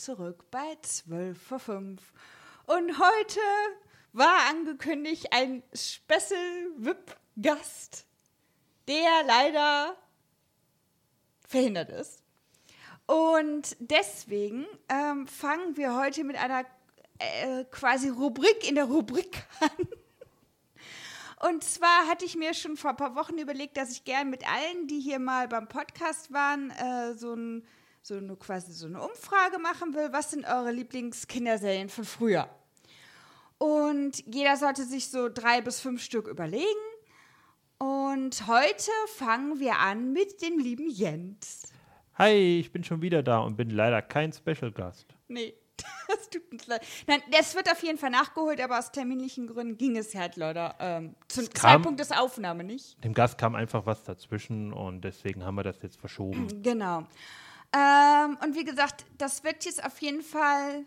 zurück bei 12 vor 5. Und heute war angekündigt ein Special-VIP-Gast, der leider verhindert ist. Und deswegen ähm, fangen wir heute mit einer äh, quasi Rubrik in der Rubrik an. Und zwar hatte ich mir schon vor ein paar Wochen überlegt, dass ich gern mit allen, die hier mal beim Podcast waren, äh, so, ein, so eine quasi so eine Umfrage machen will. Was sind eure Lieblingskinderserien von früher? Und jeder sollte sich so drei bis fünf Stück überlegen. Und heute fangen wir an mit dem lieben Jens. Hi, ich bin schon wieder da und bin leider kein Special Gast. Nee, das tut uns leid. Nein, das wird auf jeden Fall nachgeholt, aber aus terminlichen Gründen ging es halt leider ähm, zum Es kam- Zeitpunkt des Aufnahme nicht. Dem Gast kam einfach was dazwischen und deswegen haben wir das jetzt verschoben. Genau. Ähm, und wie gesagt, das wird jetzt auf jeden Fall,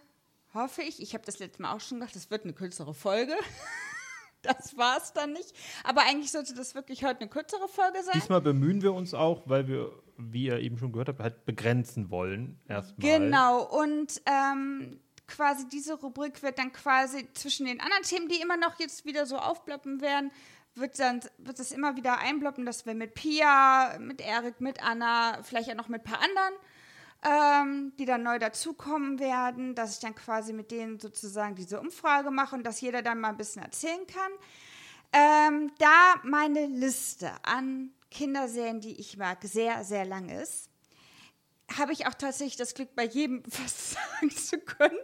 hoffe ich, ich habe das letzte Mal auch schon gedacht, das wird eine kürzere Folge. das war es dann nicht. Aber eigentlich sollte das wirklich heute eine kürzere Folge sein. Diesmal bemühen wir uns auch, weil wir, wie ihr eben schon gehört habt, halt begrenzen wollen. Erstmal. Genau, und ähm, quasi diese Rubrik wird dann quasi zwischen den anderen Themen, die immer noch jetzt wieder so aufploppen werden, wird dann wird es immer wieder einploppen, dass wir mit Pia, mit Erik, mit Anna, vielleicht auch noch mit ein paar anderen, ähm, die dann neu dazukommen werden, dass ich dann quasi mit denen sozusagen diese Umfrage mache und dass jeder dann mal ein bisschen erzählen kann. Ähm, da meine Liste an Kinderserien, die ich mag, sehr, sehr lang ist, habe ich auch tatsächlich das Glück, bei jedem was sagen zu können.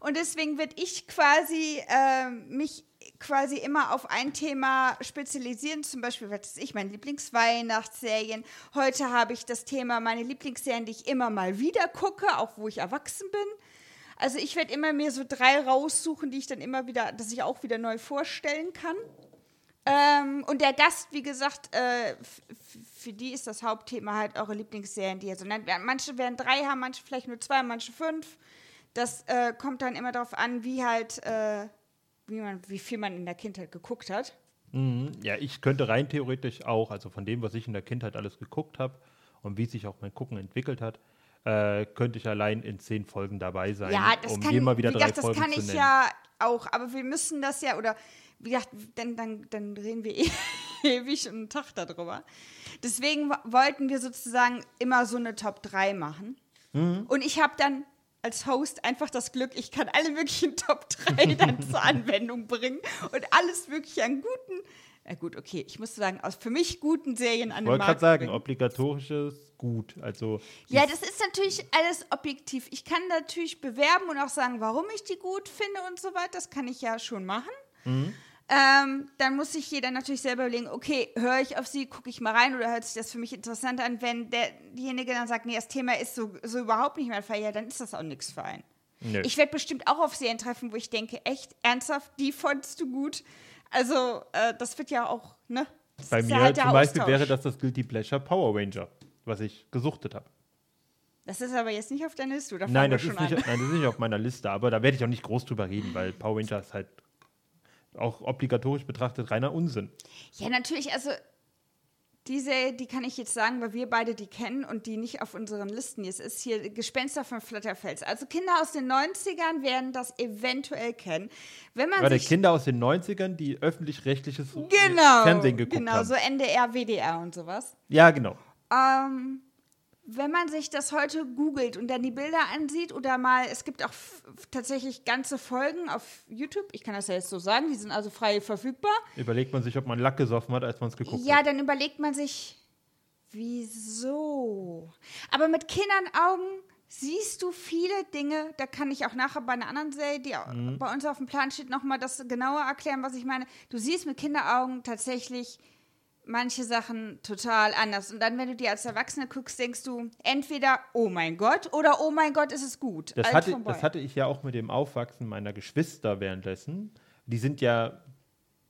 Und deswegen werde ich quasi ähm, mich quasi immer auf ein Thema spezialisieren. Zum Beispiel, was weiß ich, meine Lieblingsweihnachtsserien. Heute habe ich das Thema meine Lieblingsserien, die ich immer mal wieder gucke, auch wo ich erwachsen bin. Also ich werde immer mir so drei raussuchen, die ich dann immer wieder, dass ich auch wieder neu vorstellen kann. Ähm, und der Gast, wie gesagt, äh, für die ist das Hauptthema halt eure Lieblingsserien, die ihr so nennt. Manche werden drei haben, manche vielleicht nur zwei, manche fünf. Das äh, kommt dann immer darauf an, wie halt, äh, wie, man, wie viel man in der Kindheit geguckt hat. Mhm. Ja, ich könnte rein theoretisch auch, also von dem, was ich in der Kindheit alles geguckt habe und wie sich auch mein Gucken entwickelt hat, äh, könnte ich allein in zehn Folgen dabei sein, Ja, das um kann, mal wieder wie drei gesagt, das Folgen kann ich ja auch, aber wir müssen das ja, oder wie gesagt, dann, dann, dann reden wir eh- ewig einen Tag darüber. Deswegen wo- wollten wir sozusagen immer so eine Top 3 machen. Mhm. Und ich habe dann als Host einfach das Glück, ich kann alle möglichen Top 3 dann zur Anwendung bringen und alles wirklich an guten, äh gut, okay, ich muss sagen, aus für mich guten Serien an Ich den wollte Markt gerade sagen, bringen. obligatorisches gut. Also Ja, das ist natürlich alles objektiv. Ich kann natürlich bewerben und auch sagen, warum ich die gut finde und so weiter. Das kann ich ja schon machen. Ähm, dann muss sich jeder natürlich selber überlegen, okay, höre ich auf sie, gucke ich mal rein oder hört sich das für mich interessant an? Wenn der, diejenige dann sagt, nee, das Thema ist so, so überhaupt nicht mein Fall, ja, dann ist das auch nichts für einen. Nö. Ich werde bestimmt auch auf Serien treffen, wo ich denke, echt, ernsthaft, die fandst du gut. Also, äh, das wird ja auch, ne? Das bei mir ja halt zum Beispiel Austausch. wäre das das Guilty Pleasure Power Ranger, was ich gesuchtet habe. Das ist aber jetzt nicht auf deiner Liste, oder? Nein, das ist nicht, nein, das ist nicht auf meiner Liste, aber da werde ich auch nicht groß drüber reden, weil Power Ranger ist halt auch obligatorisch betrachtet reiner Unsinn. Ja, natürlich, also diese, die kann ich jetzt sagen, weil wir beide die kennen und die nicht auf unseren Listen jetzt ist, hier Gespenster von Flatterfels. Also Kinder aus den 90ern werden das eventuell kennen. Wenn man sich Kinder aus den 90ern, die öffentlich-rechtliches genau, Fernsehen geguckt genau, haben. so NDR, WDR und sowas. Ja, genau. Ähm, wenn man sich das heute googelt und dann die Bilder ansieht oder mal, es gibt auch tatsächlich ganze Folgen auf YouTube, ich kann das ja jetzt so sagen, die sind also frei verfügbar. Überlegt man sich, ob man Lack gesoffen hat, als man es geguckt Ja, hat. dann überlegt man sich, wieso? Aber mit Kindernaugen siehst du viele Dinge, da kann ich auch nachher bei einer anderen Serie, die Mhm. bei uns auf dem Plan steht, nochmal das genauer erklären, was ich meine. Du siehst mit Kinderaugen tatsächlich manche Sachen total anders. Und dann, wenn du die als Erwachsene guckst, denkst du entweder, oh mein Gott, oder oh mein Gott, ist es gut. Das hatte, das hatte ich ja auch mit dem Aufwachsen meiner Geschwister währenddessen. Die sind ja,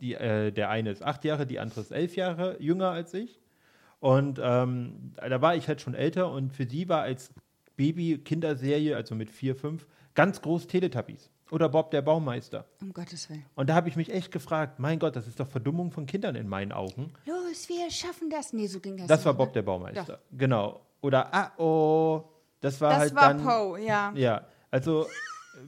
die, äh, der eine ist acht Jahre, die andere ist elf Jahre jünger als ich. Und ähm, da war ich halt schon älter und für die war als Baby-Kinderserie, also mit vier, fünf, ganz groß Teletubbies. Oder Bob der Baumeister. um Gottes Willen. Und da habe ich mich echt gefragt, mein Gott, das ist doch Verdummung von Kindern in meinen Augen. Los, wir schaffen das. Nee, so ging das Das nicht, war ne? Bob der Baumeister. Genau. Oder Ah oh, das war Das halt war dann. Poe, ja. Ja, Also,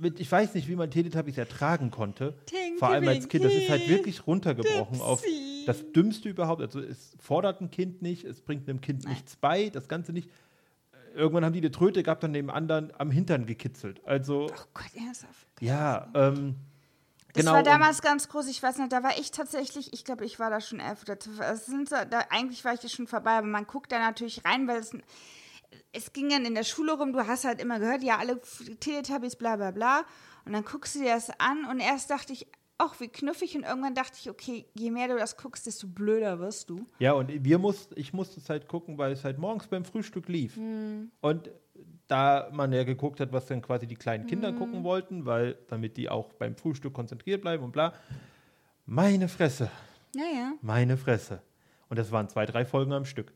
mit, ich weiß nicht, wie man Teletubbies ertragen konnte. Tinky Vor allem als Kind. Das ist halt wirklich runtergebrochen auf Dipsy. das Dümmste überhaupt. Also, es fordert ein Kind nicht, es bringt einem Kind nichts bei, das Ganze nicht. Irgendwann haben die eine Tröte gehabt und dem anderen am Hintern gekitzelt. Also, Oh Gott, ernsthaft. ja, ähm, Das genau. war damals ganz groß, ich weiß nicht, da war ich tatsächlich, ich glaube, ich war da schon elf oder zwölf. Es sind da, eigentlich war ich da schon vorbei, aber man guckt da natürlich rein, weil es, es ging dann in der Schule rum, du hast halt immer gehört, ja, alle Teletubbies, bla bla bla. Und dann guckst du dir das an und erst dachte ich, ach, wie knuffig. Und irgendwann dachte ich, okay, je mehr du das guckst, desto blöder wirst du. Ja, und wir mussten, ich musste es halt gucken, weil es halt morgens beim Frühstück lief. Hm. Und da man ja geguckt hat, was dann quasi die kleinen Kinder Hm. gucken wollten, weil damit die auch beim Frühstück konzentriert bleiben und bla. Meine Fresse, Ja, ja. meine Fresse. Und das waren zwei, drei Folgen am Stück.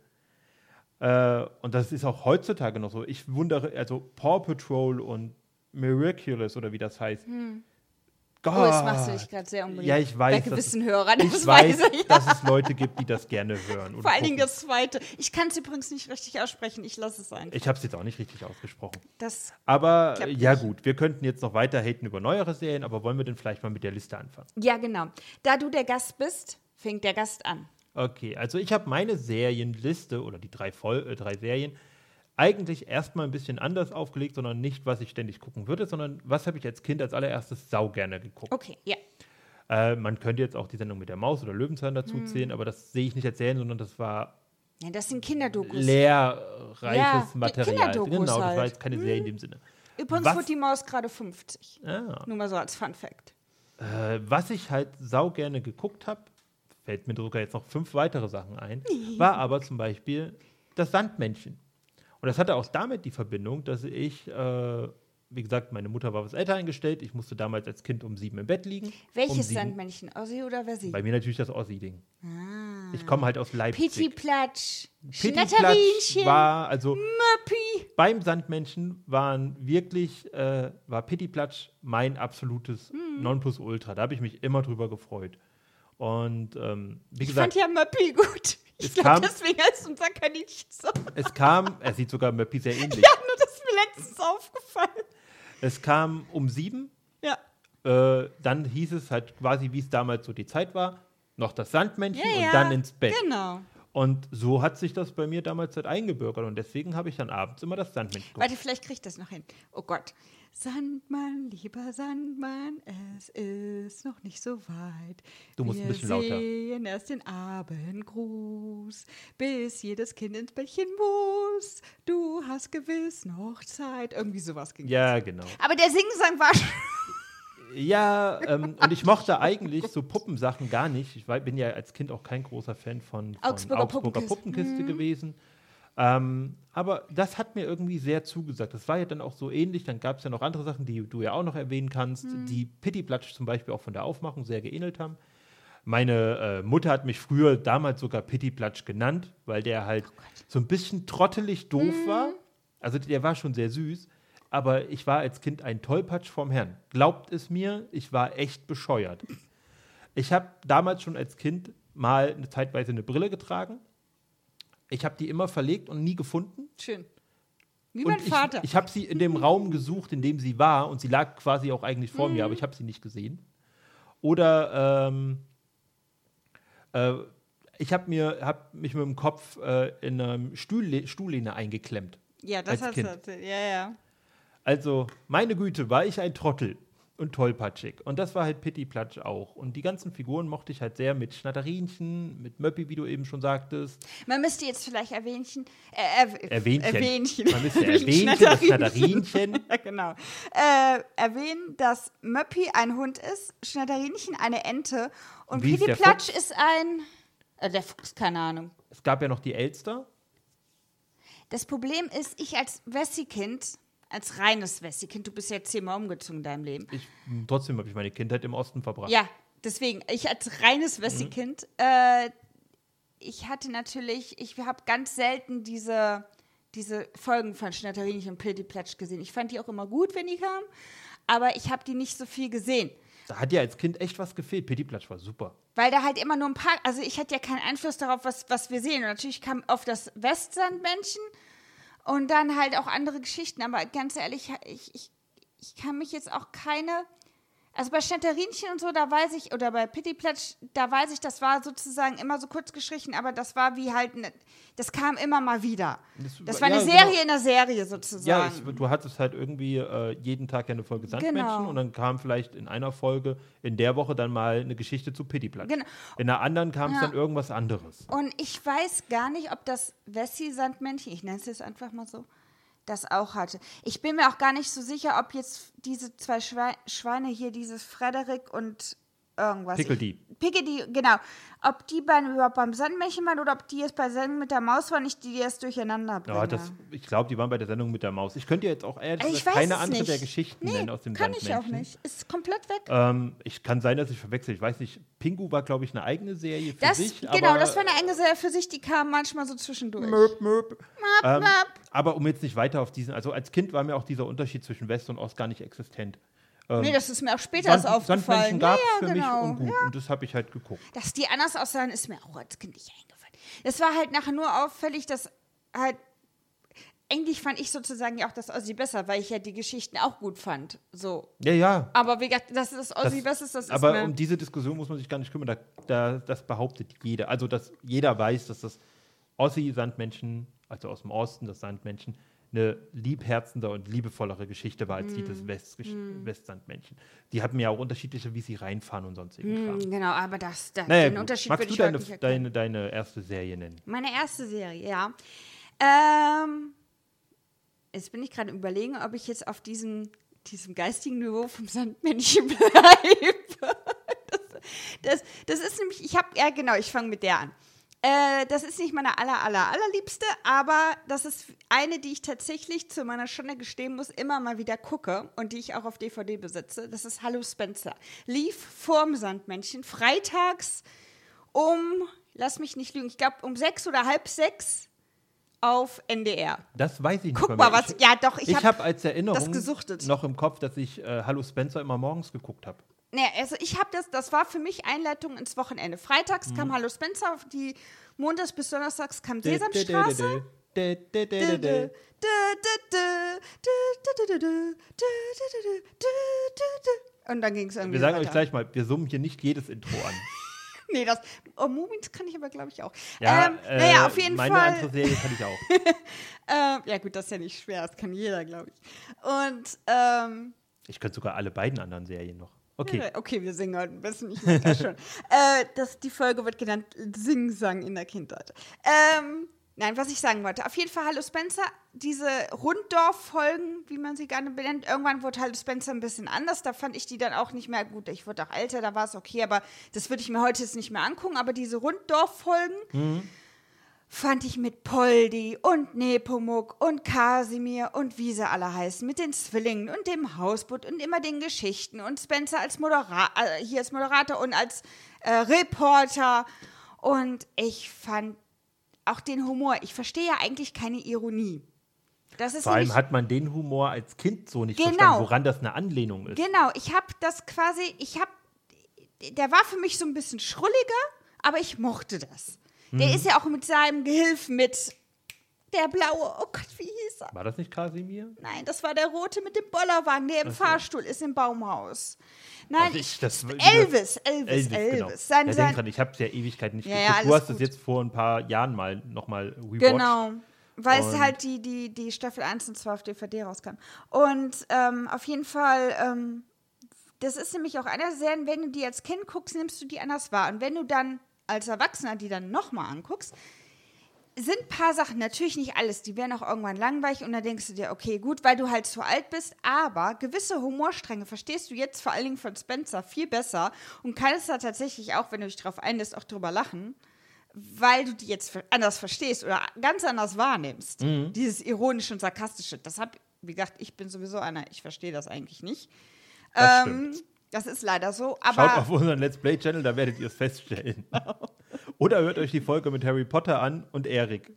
Äh, und das ist auch heutzutage noch so. Ich wundere, also Paw Patrol und Miraculous oder wie das heißt. Gott. Oh, jetzt machst du dich gerade sehr unbeliebt. Ja, ich weiß, Bei gewissen es- Hörern, das Ich weiß, weiß ich. dass es Leute gibt, die das gerne hören. Vor allen Dingen das zweite. Ich kann es übrigens nicht richtig aussprechen, ich lasse es ein. Ich habe es jetzt auch nicht richtig ausgesprochen. Das Aber ja nicht. gut, wir könnten jetzt noch weiter haten über neuere Serien, aber wollen wir denn vielleicht mal mit der Liste anfangen? Ja, genau. Da du der Gast bist, fängt der Gast an. Okay, also ich habe meine Serienliste oder die drei, Vol äh, drei Serien eigentlich erstmal ein bisschen anders aufgelegt, sondern nicht, was ich ständig gucken würde, sondern was habe ich als Kind als allererstes sau gerne geguckt. Okay, ja. Äh, man könnte jetzt auch die Sendung mit der Maus oder Löwenzahn dazu Hm. zählen, aber das sehe ich nicht als Serien, sondern das war ja. Das sind Kinderdokus. lehrreiches Ja, Material. Kinderdokus Genau, das war halt. jetzt keine Serie in dem Sinne. Übrigens Was- wird die Maus gerade 50. Ah. Nur mal so als Fun Fact. Äh, was ich halt sau gerne geguckt habe, fällt mir sogar jetzt noch fünf weitere Sachen ein, war aber zum Beispiel das Sandmännchen. Und das hatte auch damit die Verbindung, dass ich, äh, wie gesagt, meine Mutter war was älter eingestellt. Ich musste damals als Kind um sieben im Bett liegen. um Welches sieben. Sandmännchen? Ossi oder Versi? Bei mir natürlich das Ossi-Ding. Ah. Ich komme halt aus Leipzig. Pitti Platsch. Pittiplatsch Schnatterinchen. war, also Möppi. beim Sandmännchen waren wirklich, äh, war Pittiplatsch mein absolutes Hm. Nonplusultra. Da habe ich mich immer drüber gefreut. Und ähm, wie Ich gesagt, fand ja Möppi gut. Ich Es glaube, kam- deswegen heißt unser Kaninchen so. es kam, er sieht sogar Möppi sehr ähnlich. Ja, nur das ist mir letztens aufgefallen. Es kam um sieben, Ja. äh, dann hieß es halt quasi, wie es damals so die Zeit war, noch das Sandmännchen Ja, ja. und dann ins Bett. Genau. Und so hat sich das bei mir damals halt eingebürgert und deswegen habe ich dann abends immer das Sandmännchen geguckt. Warte, vielleicht kriege ich das noch hin. Oh Gott. Sandmann, lieber Sandmann, es ist noch nicht so weit. Du musst ein Wir bisschen lauter. sehen erst den Abendgruß, bis jedes Kind ins Bettchen muss. Du hast gewiss noch Zeit. Irgendwie sowas ging. Ja, genau. Aber der Singsang war schon. Ja, ähm, und ich mochte eigentlich so Puppensachen gar nicht. Ich war, bin ja als Kind auch kein großer Fan von, von Augsburger Puppenkiste. Puppenkiste gewesen. Ähm, aber das hat mir irgendwie sehr zugesagt. Das war ja dann auch so ähnlich. Dann gab es ja noch andere Sachen, die du ja auch noch erwähnen kannst, die Pittiplatsch zum Beispiel auch von der Aufmachung sehr geähnelt haben. Meine äh, Mutter hat mich früher damals sogar Pittiplatsch genannt, weil der halt so ein bisschen trottelig doof war. Also der war schon sehr süß. Aber ich war als Kind ein Tollpatsch vom Herrn. Glaubt es mir, ich war echt bescheuert. Ich habe damals schon als Kind mal eine zeitweise eine Brille getragen. Ich habe die immer verlegt und nie gefunden. Schön. Wie Und mein Vater. Ich, ich habe sie in dem Raum gesucht, in dem sie war, und sie lag quasi auch eigentlich vor Mhm. mir, aber ich habe sie nicht gesehen. Oder ähm, äh, ich habe mir hab mich mit dem Kopf äh, in einem Stuhl, Stuhllehne eingeklemmt. ja, das hast Kind. du. Ja, ja. Also, meine Güte, war ich ein Trottel und tollpatschig. Und das war halt Pittiplatsch auch. Und die ganzen Figuren mochte ich halt sehr mit Schnatterinchen, mit Möppi, wie du eben schon sagtest. Man müsste jetzt vielleicht Erwähnchen. Äh, erw- Erwähnchen. Erwähnchen. Man müsste Erwähnchen, das Schnatterinchen. Ja, genau. Äh, erwähnen, dass Möppi ein Hund ist, Schnatterinchen eine Ente und Wie ist der Pittiplatsch ist ein. Äh, der Fuchs, keine Ahnung. Es gab ja noch die Elster. Das Problem ist, ich als Wessi-Kind, als reines Wessi-Kind, du bist ja zehnmal umgezogen in deinem Leben. Ich, trotzdem habe ich meine Kindheit im Osten verbracht. Ja, deswegen, ich als Mhm. reines Wessi-Kind, äh, ich hatte natürlich, ich habe ganz selten diese, diese Folgen von Schnatterinchen und Pittiplatsch gesehen. Ich fand die auch immer gut, wenn die kamen, aber ich habe die nicht so viel gesehen. Da hat ja als Kind echt was gefehlt. Pittiplatsch war super. Weil da halt immer nur ein paar, also ich hatte ja keinen Einfluss darauf, was, was wir sehen. Und natürlich kam auf das Westsandmännchen und dann halt auch andere Geschichten. Aber ganz ehrlich, ich, ich, ich kann mich jetzt auch keine. Also bei Schnetterinchen und so, da weiß ich, oder bei Pittiplatsch, da weiß ich, das war sozusagen immer so kurz gestrichen, aber das war wie halt, ne, das kam immer mal wieder. Das- Das war eine ja, Serie genau. in der Serie Ja, sozusagen. ich, du hattest halt irgendwie äh, jeden Tag ja eine Folge Sandmenschen Genau. und dann kam vielleicht in einer Folge in der Woche dann mal eine Geschichte zu Pittiplatsch. Genau. In der anderen kam es Ja. dann irgendwas anderes. Und ich weiß gar nicht, ob das Wessi-Sandmännchen, ich nenne es jetzt einfach mal so, das auch hatte. Ich bin mir auch gar nicht so sicher, ob jetzt diese zwei Schwe Schweine hier, dieses Frederik und irgendwas. Pickledy. Pickedy, genau. Ob die beim, überhaupt beim Sandmännchen waren oder ob die jetzt bei Sendung mit der Maus waren, nicht die, die das durcheinander bringen. Ja, das, ich glaube, die waren bei der Sendung mit der Maus. Ich könnte jetzt auch ehrlich ich gesagt keine andere nicht. der Geschichten nee, nennen aus dem kann ich auch Sandmännchen. nicht. Ist komplett weg. Ähm, ich kann sein, dass ich verwechsel. Ich weiß nicht, Pingu war, glaube ich, eine eigene Serie für Das, sich. genau, aber, das war eine eigene Serie für sich, die kam manchmal so zwischendurch. Möp, möp. Ähm, möp. aber um jetzt nicht weiter auf diesen, also als Kind war mir auch dieser Unterschied zwischen West und Ost gar nicht existent. Nee, das ist mir auch später Sand, aufgefallen. Sandmännchen gab es ja, für genau. mich und gut. Und das habe ich halt geguckt. Dass die anders aussahen, ist mir auch als Kind nicht eingefallen. Es war halt nachher nur auffällig, dass halt. Eigentlich fand ich sozusagen ja auch das Ossi besser, weil ich ja die Geschichten auch gut fand. So. Ja, ja. Aber wie gesagt, dass das Ossi Das- besser ist, das aber ist mir. um diese Diskussion muss man sich gar nicht kümmern. Da, da, das behauptet jeder. Also, dass jeder weiß, dass das Ossi-Sandmännchen, also aus dem Osten, das Sandmännchen, eine liebherzender und liebevollere Geschichte war als die Mm. des West Westsandmännchen. Die hatten ja auch unterschiedliche, wie sie reinfahren und sonstigen Kram. Hm, genau, aber das, da, Naja, den gut. Unterschied Magst würde du deine, deine, deine erste Serie nennen? Meine erste Serie, ja. Ähm, jetzt bin ich gerade überlegen, ob ich jetzt auf diesem, diesem geistigen Niveau vom Sandmännchen bleibe. Das, das, das ist nämlich, ich habe, ja genau, ich fange mit der an. Äh, das ist nicht meine aller, aller, allerliebste, aber das ist eine, die ich tatsächlich zu meiner Schande gestehen muss, immer mal wieder gucke und die ich auch auf DVD besitze. Das ist Hallo Spencer. Lief vorm Sandmännchen, freitags um, lass mich nicht lügen, ich glaube um sechs oder halb sechs auf NDR. Das weiß ich nicht. Guck mal, was. Ich, ja, doch, ich, ich habe. habe als Erinnerung noch im Kopf, dass ich äh, Hallo Spencer immer morgens geguckt habe. Nee, also ich habe das, das war für mich Einleitung ins Wochenende. Freitags kam Hallo Spencer, auf die Montags bis Donnerstags kam Sesamstraße. Und dann ging es irgendwie Wir sagen weiter. euch gleich mal, wir summen hier nicht jedes Intro an. Nee, das. Oh, Mumins kann ich aber, glaube ich, auch. Ja, ähm, äh, naja, auf jeden meine Fall. andere Serie kann ich auch. Ähm, ja, gut, das ist ja nicht schwer, das kann jeder, glaube ich. Und, ähm, Ich könnte sogar alle beiden anderen Serien noch. Okay. okay, wir singen heute ein bisschen, ich merke das schon. äh, das, die Folge wird genannt Singsang in der Kindheit. Ähm, nein, was ich sagen wollte. Auf jeden Fall Hallo Spencer, diese Runddorf-Folgen, wie man sie gerne benennt, irgendwann wurde Hallo Spencer ein bisschen anders. Da fand ich die dann auch nicht mehr gut. Ich wurde auch älter, da war es okay, aber das würde ich mir heute jetzt nicht mehr angucken. Aber diese Runddorf-Folgen fand ich mit Poldi und Nepomuk und Kasimir und wie sie alle heißen, mit den Zwillingen und dem Hausboot und immer den Geschichten und Spencer als Moderator, äh, hier als Moderator und als äh, Reporter. Und ich fand auch den Humor, ich verstehe ja eigentlich keine Ironie. Das ist Vor allem hat man den Humor als Kind so nicht Genau. verstanden, woran das eine Anlehnung ist. Genau, ich habe das quasi, ich habe, der war für mich so ein bisschen schrulliger, aber ich mochte das. Der Mhm. ist ja auch mit seinem Gehilfen mit der blaue, oh Gott, wie hieß er? War das nicht Kasimir? Nein, das war der rote mit dem Bollerwagen, der im Fahrstuhl ist im Baumhaus. Nein, Also ich, das- Elvis, Elvis, Elvis. genau. Sein, ja, sein, dran, ich habe es ja Ewigkeiten nicht Ja, geguckt. du hast es jetzt vor ein paar Jahren mal nochmal rewatcht. Genau. Weil es halt die, die, die Staffel 1 und 2 auf DVD rauskam. Und ähm, auf jeden Fall, ähm, das ist nämlich auch einer der Serien, wenn du die als Kind guckst, nimmst du die anders wahr. Und wenn du dann als Erwachsener die dann nochmal anguckst, sind ein paar Sachen, natürlich nicht alles, die werden auch irgendwann langweilig und dann denkst du dir, okay, gut, weil du halt zu alt bist, aber gewisse Humorstränge verstehst du jetzt vor allen Dingen von Spencer viel besser und kannst da tatsächlich auch, wenn du dich drauf einlässt, auch drüber lachen, weil du die jetzt anders verstehst oder ganz anders wahrnimmst. Dieses ironische und sarkastische. Das hab, wie gesagt, ich bin sowieso einer, ich verstehe das eigentlich nicht. Das Ähm, das ist leider so, Schaut auf unseren Let's Play Channel, da werdet ihr es feststellen. Oder hört euch die Folge mit Harry Potter an und Erik.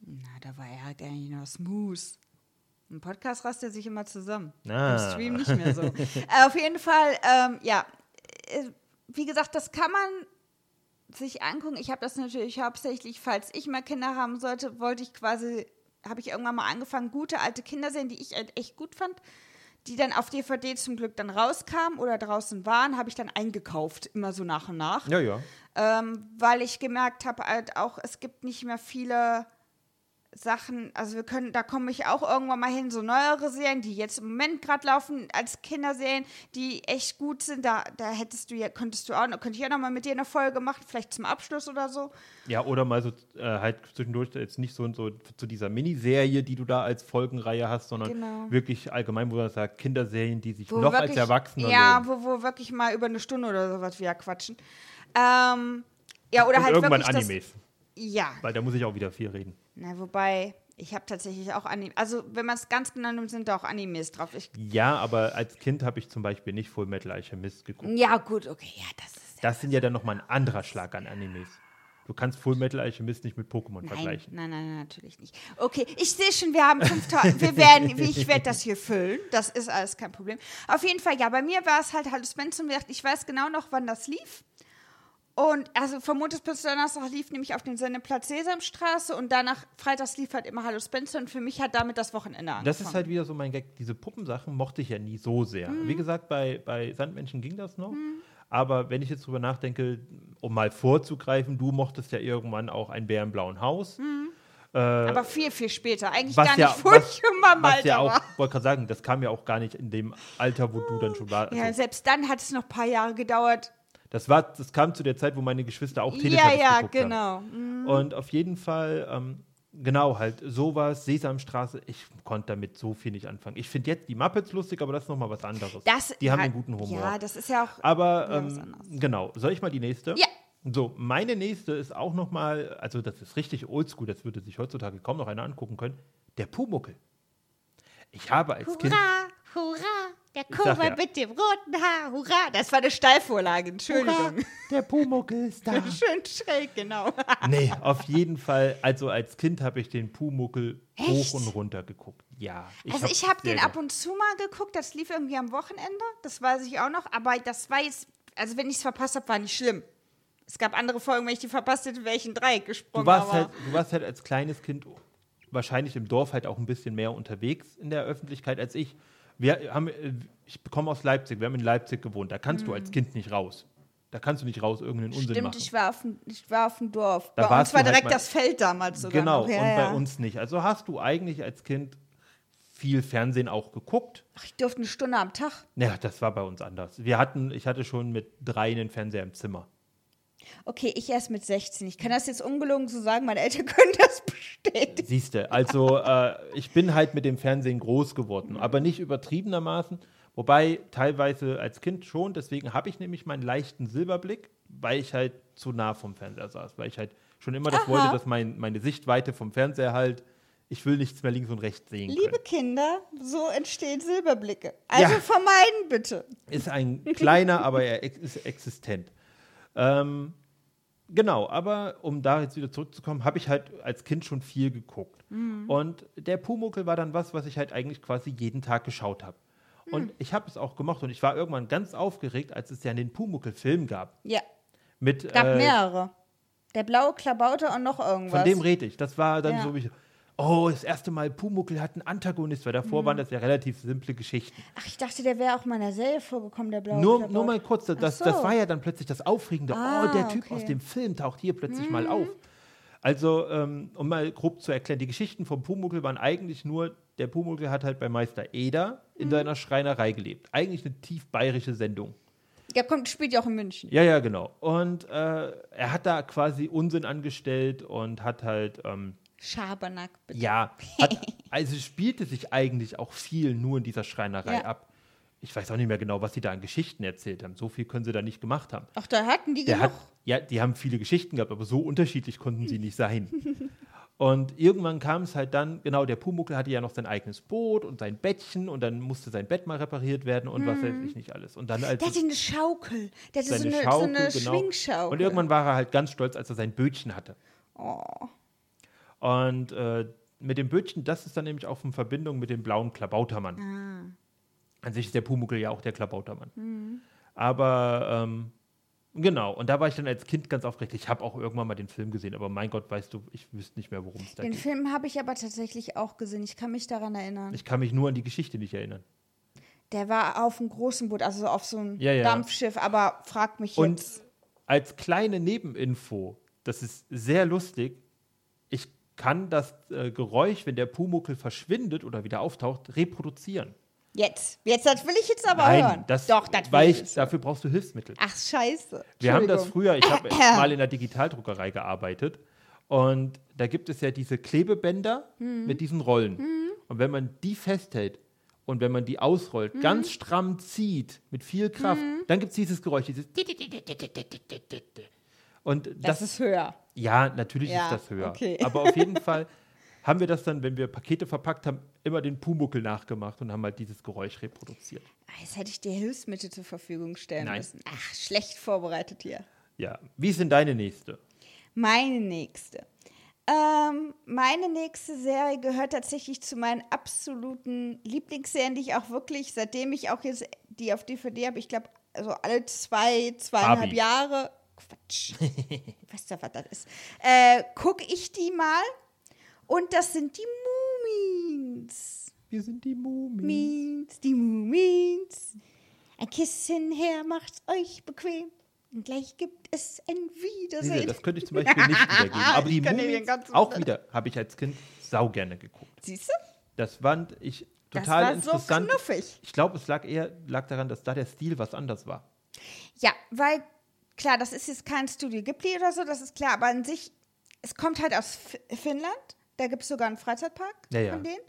na, da war er halt eigentlich noch smooth. Im Podcast rast er sich immer zusammen. Ah. Im Stream nicht mehr so. äh, auf jeden Fall, ähm, ja, äh, wie gesagt, das kann man sich angucken. Ich habe das natürlich hauptsächlich, falls ich mal Kinder haben sollte, wollte ich quasi, habe ich irgendwann mal angefangen, gute alte Kinderserien, die ich halt echt gut fand, die dann auf DVD zum Glück dann rauskamen oder draußen waren, habe ich dann eingekauft, immer so nach und nach. Ja, ja. Ähm, weil ich gemerkt habe, halt auch, es gibt nicht mehr viele Sachen, also wir können, da komme ich auch irgendwann mal hin, so neuere Serien, die jetzt im Moment gerade laufen, als Kinderserien, die echt gut sind, da, da hättest du ja, könntest du auch, könnte ich auch noch mal mit dir eine Folge machen, vielleicht zum Abschluss oder so. Ja, oder mal so äh, halt zwischendurch jetzt nicht so, so zu dieser Miniserie, die du da als Folgenreihe hast, sondern Genau. wirklich allgemein, wo man sagt, Kinderserien, die sich Wo noch wirklich, als Erwachsener Ja, wo, wo wirklich mal über eine Stunde oder sowas wieder quatschen. Ähm, ja, oder Und halt irgendwann wirklich Animes, Das, ja, weil da muss ich auch wieder viel reden. Na, wobei, ich habe tatsächlich auch Animes, also wenn man es ganz genau nimmt, sind da auch Animes drauf. Ich, Ja, aber als Kind habe ich zum Beispiel nicht Full Metal Alchemist geguckt. ja, gut, okay, ja, das ist Das sind ja dann nochmal ein anderer Schlag an Animes. Du kannst Full Metal Alchemist nicht mit Pokémon Nein, vergleichen. nein, nein, nein, natürlich nicht. Okay, ich sehe schon, wir haben 5000, wir werden, ich werde das hier füllen, das ist alles kein Problem. Auf jeden Fall, ja, bei mir war es halt Hallo Spencer und ich weiß genau noch, wann das lief. Und also von Montags bis Donnerstag lief nämlich auf dem Sendeplatz Sesamstraße und danach Freitags lief halt immer Hallo Spencer und für mich hat damit das Wochenende angefangen. Das ist halt wieder so mein Gag. Diese Puppensachen mochte ich ja nie so sehr. Mhm. Wie gesagt, bei, bei Sandmenschen ging das noch. Aber wenn ich jetzt drüber nachdenke, um mal vorzugreifen, du mochtest ja irgendwann auch ein Bär im blauen Haus. Äh, aber viel, viel später. Eigentlich gar ja, nicht, wo ich immer mal was ja auch, wollte gerade sagen, das kam ja auch gar nicht in dem Alter, wo du dann schon warst. Ja, Also, selbst dann hat es noch ein paar Jahre gedauert. Das, war, das kam zu der Zeit, wo meine Geschwister auch Ja, Teletubbies ja, haben. genau. Mhm. Und auf jeden Fall, ähm, genau, halt sowas, Sesamstraße, ich konnte damit so viel nicht anfangen. Ich finde jetzt die Muppets lustig, aber das ist nochmal was anderes. Das die haben hat- einen guten Humor. Ja, das ist ja auch. aber Ja, ähm, genau, soll ich mal die nächste? Ja. So, meine nächste ist auch nochmal, also das ist richtig oldschool, das würde sich heutzutage kaum noch einer angucken können. Der Pumuckel. Ich habe als Kind. Hurra, hurra, der Kobold ja. mit dem roten Haar, hurra. Das war eine Steilvorlage, Entschuldigung. der Pumuckel ist da. Schön schräg, genau. nee, auf jeden Fall. Also als Kind habe ich den Pumuckel Echt? hoch und runter geguckt. Ja. also ich habe den ab und zu mal geguckt, das lief irgendwie am Wochenende, das weiß ich auch noch, aber das war jetzt, also wenn ich es verpasst habe, war nicht schlimm. Es gab andere Folgen, wenn ich die verpasst hätte, wäre ich in Dreieck gesprungen. Du warst, aber halt, du warst halt als kleines Kind wahrscheinlich im Dorf halt auch ein bisschen mehr unterwegs in der Öffentlichkeit als ich. Wir haben, äh, ich komme aus Leipzig, wir haben in Leipzig gewohnt. Da kannst du als Kind nicht raus. Da kannst du nicht raus irgendeinen Unsinn Mhm. Stimmt, machen. ich war, auf dem, ich war auf dem Dorf. Da Bei uns war halt direkt das Feld damals sogar genau, noch. Ja, und ja. bei uns nicht. Also hast du eigentlich als Kind viel Fernsehen auch geguckt. Ach, ich durfte eine Stunde am Tag. Ja, das war bei uns anders. Wir hatten, ich hatte schon mit drei einen Fernseher im Zimmer. Okay, ich erst mit 16. Ich kann das jetzt ungelogen so sagen, meine Eltern können das bestätigen. Siehst du, also äh, ich bin halt mit dem Fernsehen groß geworden, aber nicht übertriebenermaßen. Wobei teilweise als Kind schon, deswegen habe ich nämlich meinen leichten Silberblick, weil ich halt zu nah vom Fernseher saß, weil ich halt schon immer das Aha. wollte, dass mein, meine Sichtweite vom Fernseher halt, ich will nichts mehr links und rechts sehen Liebe können. Kinder, so entstehen Silberblicke. Also Ja. vermeiden bitte. Ist ein kleiner, aber er ist existent. Ähm, genau, aber um da jetzt wieder zurückzukommen, habe ich halt als Kind schon viel geguckt. Und der Pumuckel war dann was, was ich halt eigentlich quasi jeden Tag geschaut habe. Und ich habe es auch gemacht und ich war irgendwann ganz aufgeregt, als es ja den Pumuckel-Film gab. Ja, Mit, gab äh, mehrere. Der blaue Klabauter und noch irgendwas. Von dem rede ich. Das war dann Ja. so wie, oh, das erste Mal Pumuckel hat einen Antagonist, weil Mhm. davor waren das ja relativ simple Geschichten. Ach, ich dachte, der wäre auch mal in der Serie vorgekommen, der blaue Nur, nur mal kurz, das, so. das war ja dann plötzlich das Aufregende. Ah, oh, der Typ okay. Mhm. aus dem Film taucht hier plötzlich mal auf. Also, ähm, um mal grob zu erklären, die Geschichten vom Pumuckl waren eigentlich nur, der Pumuckl hat halt bei Meister Eder Mhm. in seiner Schreinerei gelebt. Eigentlich eine tief bayerische Sendung. Ja, kommt, spielt ja auch in München. Ja, ja, genau. Und äh, er hat da quasi Unsinn angestellt und hat halt, ähm, Schabernack, bitte. ja, hat, also spielte sich eigentlich auch viel nur in dieser Schreinerei Ja. ab. Ich weiß auch nicht mehr genau, was sie da an Geschichten erzählt haben. So viel können sie da nicht gemacht haben. Ach, da hatten die Der genug. hat, ja, die haben viele Geschichten gehabt, aber so unterschiedlich konnten sie nicht sein. Und irgendwann kam es halt dann, genau, der Pumuckl hatte ja noch sein eigenes Boot und sein Bettchen und dann musste sein Bett mal repariert werden und was weiß ich nicht alles. Und dann als der hatte eine Schaukel. Der hatte so eine, Schaukel, so eine genau. Schwingschaukel. Und irgendwann war er halt ganz stolz, als er sein Bötchen hatte. Oh. Und äh, mit dem Bötchen, das ist dann nämlich auch in Verbindung mit dem blauen Klabautermann. Ah. An sich ist der Pumuckl ja auch der Klabautermann. Mhm. Aber ähm, genau, und da war ich dann als Kind ganz aufgeregt. Ich habe auch irgendwann mal den Film gesehen, aber mein Gott, weißt du, ich wüsste nicht mehr, worum es da Den geht. Film habe ich aber tatsächlich auch gesehen. Ich kann mich daran erinnern. Ich kann mich nur an die Geschichte nicht erinnern. Der war auf einem großen Boot, also auf so einem Ja, ja. Dampfschiff, aber frag mich Und jetzt. als kleine Nebeninfo, das ist sehr lustig, ich kann das äh, Geräusch, wenn der Pumuckel verschwindet oder wieder auftaucht, reproduzieren. Jetzt. Jetzt, das will ich jetzt aber Nein, hören. das, Doch, das will weil ich. dafür brauchst du Hilfsmittel. Ach, scheiße. Wir haben das früher, ich habe mal in der Digitaldruckerei gearbeitet und da gibt es ja diese Klebebänder Mhm. mit diesen Rollen. Und wenn man die festhält und wenn man die ausrollt, Mhm. ganz stramm zieht, mit viel Kraft, dann gibt es dieses Geräusch, dieses und Das, das, ist höher. ja, natürlich Ja, ist das höher. okay. Aber auf jeden Fall haben wir das dann, wenn wir Pakete verpackt haben, immer den Pumuckel nachgemacht und haben halt dieses Geräusch reproduziert. Ah, Jetzt hätte ich dir Hilfsmittel zur Verfügung stellen Nein. müssen. Ach, schlecht vorbereitet hier. Ja. Wie ist denn deine nächste? Meine nächste. Ähm, meine nächste Serie gehört tatsächlich zu meinen absoluten Lieblingsserien, die ich auch wirklich, seitdem ich auch jetzt die auf DVD habe, ich glaube, also alle zwei, zweieinhalb Barbie. Jahre, Quatsch, weißt du, was das ist, äh, gucke ich die mal und das sind die Mumins. Wir sind die. Mumins, die Mumins. Ein Kissen her, macht's euch bequem. Und gleich gibt es ein Wiedersehen. Das könnte ich zum Beispiel nicht wiedergeben. Aber die Mumins auch wieder, habe ich als Kind sau gerne geguckt. Siehst du? Das fand ich Das total war so interessant. knuffig. Ich glaube, es lag eher lag daran, dass da der Stil was anders war. Ja, weil, klar, das ist jetzt kein Studio Ghibli oder so, das ist klar, aber an sich, es kommt halt aus F Finnland. Da gibt es sogar einen Freizeitpark Ja, ja. von denen,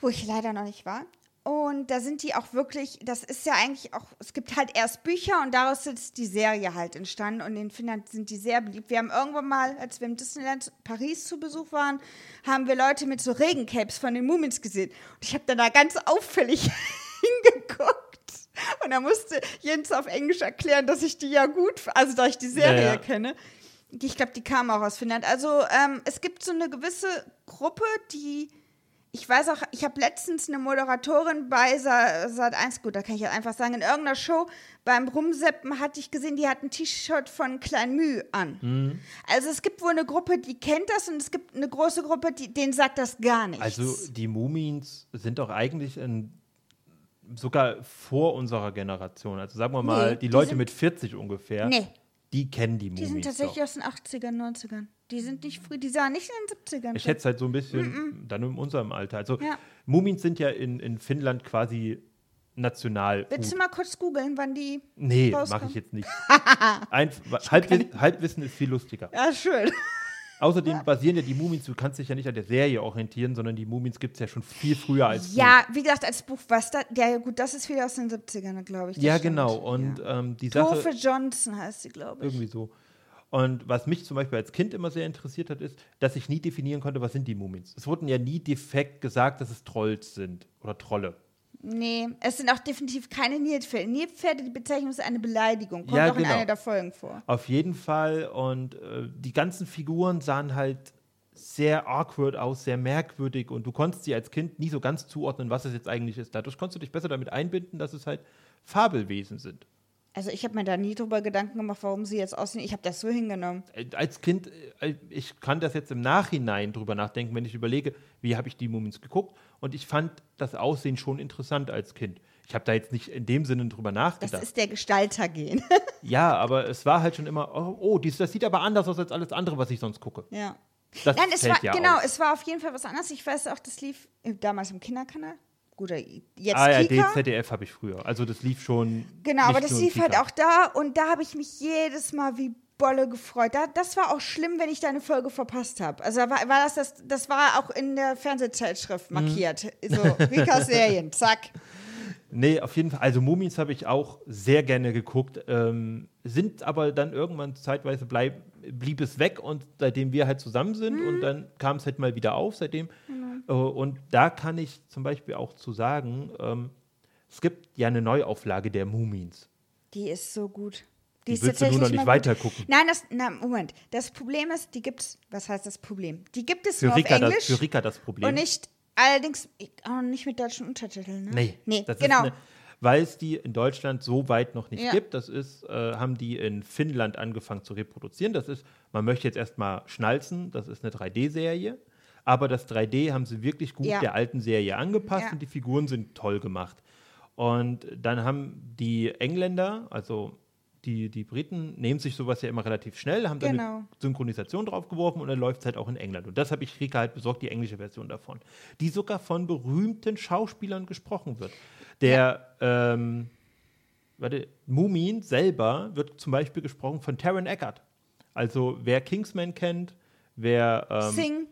wo ich leider noch nicht war. Und da sind die auch wirklich, das ist ja eigentlich auch, es gibt halt erst Bücher und daraus ist die Serie halt entstanden und in Finnland sind die sehr beliebt. Wir haben irgendwann mal, als wir im Disneyland Paris zu Besuch waren, haben wir Leute mit so Regencapes von den Mumins gesehen. Und ich habe dann da ganz auffällig hingeguckt. Und da musste Jens auf Englisch erklären, dass ich die ja gut, also dass ich die Serie Ja, ja. kenne. Ich glaube, die kam auch aus Finnland. Also ähm, es gibt so eine gewisse Gruppe, die, ich weiß auch, ich habe letztens eine Moderatorin bei Sa Sat 1, gut, da kann ich ja einfach sagen, in irgendeiner Show beim Rumseppen hatte ich gesehen, die hat ein T-Shirt von Klein Mü an. Mhm. Also es gibt wohl eine Gruppe, die kennt das und es gibt eine große Gruppe, die, denen sagt das gar nichts. Also die Mumins sind doch eigentlich ein, sogar vor unserer Generation. Also sagen wir mal, Nee, die die Leute mit 40 ungefähr, nee, die kennen die die Mumins sind tatsächlich doch. aus den 80ern, 90ern. Die sind nicht früh, die sahen nicht in den 70ern. Ich hätte es halt so ein bisschen dann in unserem Alter. Also Ja. Mumins sind ja in, in Finnland quasi national. Willst gut. du mal kurz googeln, wann die Nee, mache ich jetzt nicht. Einf Halbwissen, Halbwissen ist viel lustiger. Ja, schön. Außerdem basieren ja die Mumins, du kannst dich ja nicht an der Serie orientieren, sondern die Mumins gibt es ja schon viel früher als Ja, wie gesagt, als Buch, was da, ja gut, das ist wieder aus den 70ern, glaube ich. Ja, stimmt. genau. Und ja. ähm, die Sache. Tophe Johnson heißt sie, glaube ich. Irgendwie so. Und was mich zum Beispiel als Kind immer sehr interessiert hat, ist, dass ich nie definieren konnte, was sind die Mumins. Es wurden ja nie defekt gesagt, dass es Trolls sind oder Trolle. Nee, es sind auch definitiv keine Nilpferde. Nilpferde, die Bezeichnung ist eine Beleidigung. Kommt Ja, auch in genau. einer der Folgen vor. Auf jeden Fall. Und äh, die ganzen Figuren sahen halt sehr awkward aus, sehr merkwürdig. Und du konntest sie als Kind nie so ganz zuordnen, was es jetzt eigentlich ist. Dadurch konntest du dich besser damit einbinden, dass es halt Fabelwesen sind. Also ich habe mir da nie drüber Gedanken gemacht, warum sie jetzt aussehen. Ich habe das so hingenommen. Äh, Als Kind, äh, ich kann das jetzt im Nachhinein drüber nachdenken, wenn ich überlege, wie habe ich die Mumins geguckt. Und ich fand das Aussehen schon interessant als Kind. Ich habe da jetzt nicht in dem Sinne drüber Das nachgedacht. ist der Gestaltergehen. Ja, aber es war halt schon immer, oh, oh dies, das sieht aber anders aus als alles andere, was ich sonst gucke. ja. Das Nein, es war, ja genau, auf. es war auf jeden Fall was anderes. Ich weiß auch, das lief äh, damals im Kinderkanal. Gut, äh, jetzt ARD, Kika. ZDF habe ich früher. Also das lief schon. Genau, aber das lief halt Kika. auch da und da habe ich mich jedes Mal wie Bolle gefreut. Da, das war auch schlimm, wenn ich da eine Folge verpasst habe. Also da war, war das, das, das war auch in der Fernsehzeitschrift Mhm. markiert. So, Rikas Serien, zack. Nee, auf jeden Fall. Also Mumins habe ich auch sehr gerne geguckt. Ähm, sind aber dann irgendwann zeitweise bleib, blieb es weg und seitdem wir halt zusammen sind Mhm. und dann kam es halt mal wieder auf seitdem. Äh, und da kann ich zum Beispiel auch zu sagen, ähm, es gibt ja eine Neuauflage der Mumins. Die ist so gut. Die ist willst du nur noch nicht weiter gucken. Nein, das, na, Moment. Das Problem ist, die gibt's, was heißt das Problem? Die gibt es Für nur Rika, auf das, Englisch für Rika das Problem. und nicht, allerdings auch nicht mit deutschen Untertiteln, ne? Nee, nee das genau. Eine, weil es die in Deutschland so weit noch nicht Ja. gibt. Das ist, äh, haben die in Finnland angefangen zu reproduzieren. Das ist, man möchte jetzt erstmal schnalzen, das ist eine 3D-Serie. Aber das 3D haben sie wirklich gut Ja. der alten Serie angepasst Ja. und die Figuren sind toll gemacht. Und dann haben die Engländer, also die, die Briten, nehmen sich sowas ja immer relativ schnell, haben dann Genau. eine Synchronisation draufgeworfen und dann läuft es halt auch in England. Und das habe ich Rika halt besorgt, die englische Version davon, die sogar von berühmten Schauspielern gesprochen wird. Der, ähm, warte, Mumin selber wird zum Beispiel gesprochen von Taron Eckert. Also wer Kingsman kennt, wer ähm, Sing.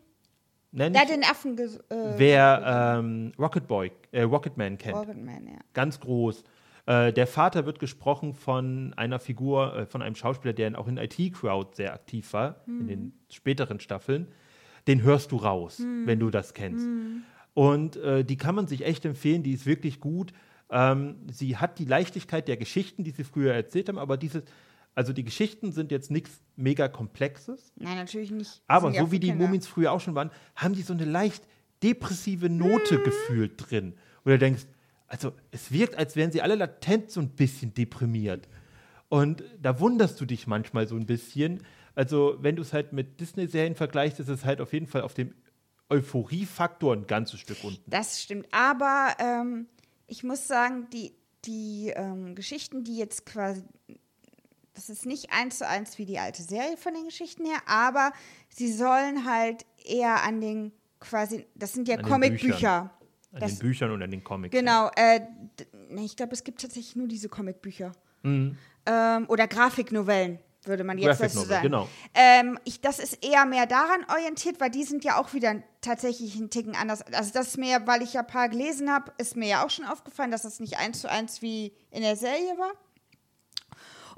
nennt, Der den Affen äh, wer ähm, Rocket Boy, äh, Rocketman kennt Rocketman, ja. ganz groß. Äh, der Vater wird gesprochen von einer Figur, äh, von einem Schauspieler, der auch in IT-Crowd sehr aktiv war, in den späteren Staffeln. Den hörst du raus, wenn du das kennst. Und äh, die kann man sich echt empfehlen, die ist wirklich gut. Ähm, sie hat die Leichtigkeit der Geschichten, die sie früher erzählt haben, aber diese, also die Geschichten sind jetzt nichts mega Komplexes, Nein, natürlich nicht. aber so wie die Kinder. Mumins früher auch schon waren, haben die so eine leicht depressive Note Hm. gefühlt drin. Wo du denkst, also es wirkt, als wären sie alle latent so ein bisschen deprimiert. Und da wunderst du dich manchmal so ein bisschen. Also, wenn du es halt mit Disney-Serien vergleichst, ist es halt auf jeden Fall auf dem Euphoriefaktor ein ganzes Stück unten. Das stimmt. Aber ähm, ich muss sagen, die, die ähm, Geschichten, die jetzt quasi. Das ist nicht eins zu eins wie die alte Serie von den Geschichten her, aber sie sollen halt eher an den quasi. Das sind ja Comicbücher. An Das- den Büchern und an den Comics. Genau. Äh, ich glaube, es gibt tatsächlich nur diese Comicbücher. Ähm, oder Grafiknovellen, würde man jetzt Mhm. Dazu sagen. genau. Ähm, ich, das ist eher mehr daran orientiert, weil die sind ja auch wieder tatsächlich einen Ticken anders. Also das ist mir, weil ich ja ein paar gelesen habe, ist mir ja auch schon aufgefallen, dass das nicht eins zu eins wie in der Serie war.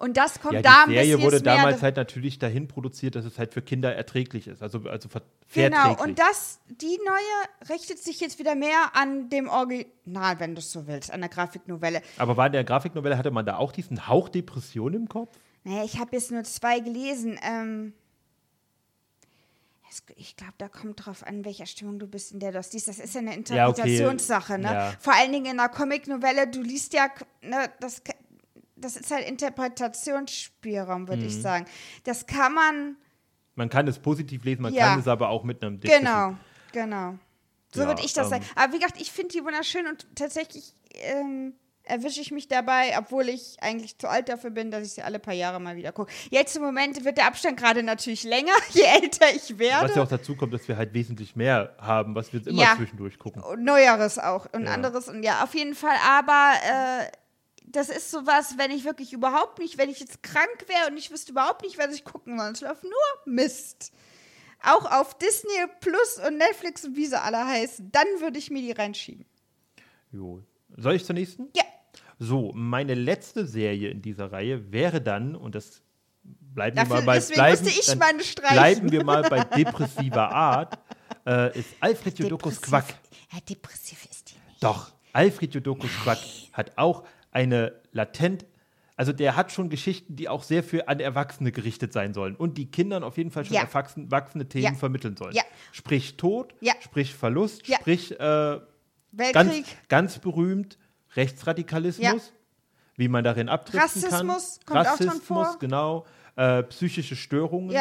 Und das kommt Ja, da die ein Serie bisschen wurde damals halt natürlich dahin produziert, dass es halt für Kinder erträglich ist, also, also Genau, und das, die neue richtet sich jetzt wieder mehr an dem Original, wenn du es so willst, an der Grafiknovelle. Aber war in der Grafiknovelle, hatte man da auch diesen Hauch Depression im Kopf? Naja, ich habe jetzt nur zwei gelesen. Ähm, ich glaube, da kommt drauf an, in welcher Stimmung du bist, in der du das liest. Das ist ja eine Ja, okay. Interpretationssache. Ne? Ja. Vor allen Dingen in einer Comicnovelle, du liest ja, ne, das, das ist halt Interpretationsspielraum, würde Mhm. ich sagen. Das kann man, Man kann es positiv lesen, man Ja. kann es aber auch mit einem Depression- genau, genau. So Ja, würde ich das ähm, sagen. Aber wie gesagt, ich finde die wunderschön und tatsächlich ähm, erwische ich mich dabei, obwohl ich eigentlich zu alt dafür bin, dass ich sie alle paar Jahre mal wieder gucke. Jetzt im Moment wird der Abstand gerade natürlich länger, je älter ich werde. Was ja auch dazu kommt, dass wir halt wesentlich mehr haben, was wir jetzt immer Ja. zwischendurch gucken. Neueres auch und Ja. anderes und ja, auf jeden Fall. Aber äh, das ist sowas, wenn ich wirklich überhaupt nicht, wenn ich jetzt krank wäre und ich wüsste überhaupt nicht, was ich gucken soll. Es läuft nur Mist. Auch auf Disney Plus und Netflix und wie sie alle heißen. Dann würde ich mir die reinschieben. Jo. Soll ich zur nächsten? Ja. So, meine letzte Serie in dieser Reihe wäre dann, und das bleiben wir Dafür- mal bei, deswegen bleiben, bleiben wir mal bei depressiver Art, äh, ist Alfred Jodokus Quack. Ja, depressiv ist die nicht. Doch, Alfred Jodokus Quack hat auch eine latent, also der hat schon Geschichten, die auch sehr für an Erwachsene gerichtet sein sollen und die Kindern auf jeden Fall schon Ja. erwachsen- erwachsene Themen Ja. vermitteln sollen. Ja. Sprich Tod, sprich Verlust, sprich äh, ganz, Weltkrieg, ganz berühmt Rechtsradikalismus, wie man darin abdriften kann. Rassismus kommt auch Rassismus, vor. genau. Äh, psychische Störungen.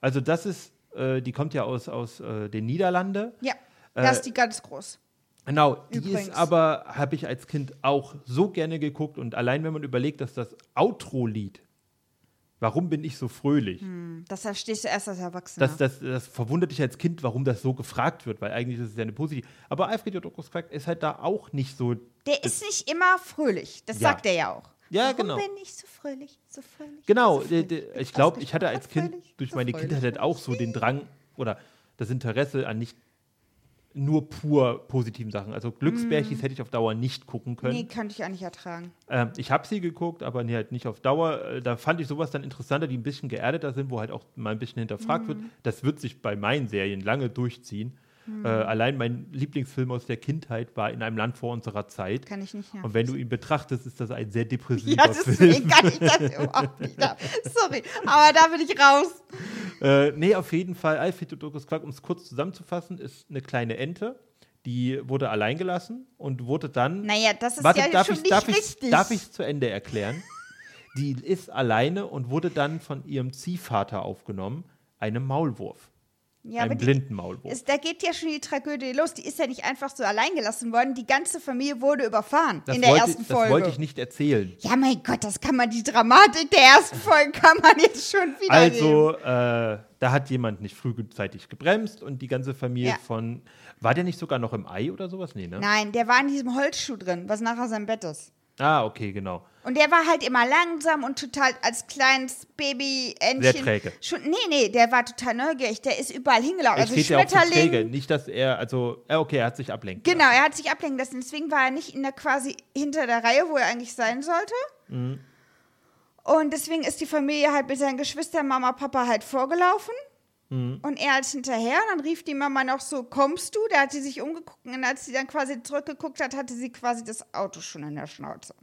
Also das ist, äh, die kommt ja aus, aus äh, den Niederlanden. ja, Äh, das ist die ganz groß. Genau, die Übrigens. ist aber, habe ich als Kind auch so gerne geguckt und allein wenn man überlegt, dass das Outro-Lied, warum bin ich so fröhlich, Das verstehst du erst als Erwachsener. das, das, das verwundert dich als Kind, warum das so gefragt wird, weil eigentlich ist es ja eine positive. Aber Alfred Jodokus Quack ist halt da auch nicht so. Der ist nicht immer fröhlich. Das Ja. sagt er ja auch. Ja, Warum genau. bin ich so fröhlich? So fröhlich. Genau, so fröhlich? ich glaube, ich hatte als Kind durch meine. Kindheit halt auch so den Drang oder das Interesse an nicht nur pur positiven Sachen. Also Glücksbärchis hätte ich auf Dauer nicht gucken können. Mm. Nee, könnte ich auch nicht ertragen. Ähm, ich habe sie geguckt, aber nee, halt nicht auf Dauer. Äh, Da fand ich sowas dann interessanter, die ein bisschen geerdeter sind, wo halt auch mal ein bisschen hinterfragt wird. Das wird sich bei meinen Serien lange durchziehen. Äh, allein mein Lieblingsfilm aus der Kindheit war In einem Land vor unserer Zeit. Kann ich nicht mehr. Und wenn du ihn betrachtest, ist das ein sehr depressiver ja, deswegen Film. kann ich das überhaupt nicht. ab. Sorry, aber da bin ich raus. Äh, nee, auf jeden Fall, Alfred Jodokus Quack, um es kurz zusammenzufassen, ist eine kleine Ente. Die wurde allein gelassen und wurde dann. Naja, das ist Warte, ja darf schon ich nicht darf richtig. Ich, darf ich es zu Ende erklären? Die ist alleine und wurde dann von ihrem Ziehvater aufgenommen, einem Maulwurf. Ja, Einen blinden Maulwurf. Ist, da geht ja schon die Tragödie los. Die ist ja nicht einfach so allein gelassen worden. Die ganze Familie wurde überfahren Das in der wollte, ersten Folge. Das wollte ich nicht erzählen. ja, mein Gott, das kann man, die Dramatik der ersten Folge kann man jetzt schon wieder Also, äh, da hat jemand nicht frühzeitig gebremst und die ganze Familie Ja. von. War der nicht sogar noch im Ei oder sowas? Nee, ne? Nein, der war in diesem Holzschuh drin, was nachher sein Bett ist. Ah, okay, genau. Und der war halt immer langsam und total als kleines Baby-Entchen. Sehr träge. Schon, nee, nee, der war total neugierig. Der ist überall hingelaufen. Es Also steht ja auch träge. Schmetterling. Nicht, dass er, also, okay, er hat sich ablenken Genau, er hat sich ablenken lassen. Deswegen war er nicht in der quasi hinter der Reihe, wo er eigentlich sein sollte. Mhm. Und deswegen ist die Familie halt mit seinen Geschwistern, Mama, Papa halt vorgelaufen. Mhm. Und er halt hinterher. Dann rief die Mama noch so, kommst du? Da hat sie sich umgeguckt. Und als sie dann quasi zurückgeguckt hat, hatte sie quasi das Auto schon in der Schnauze.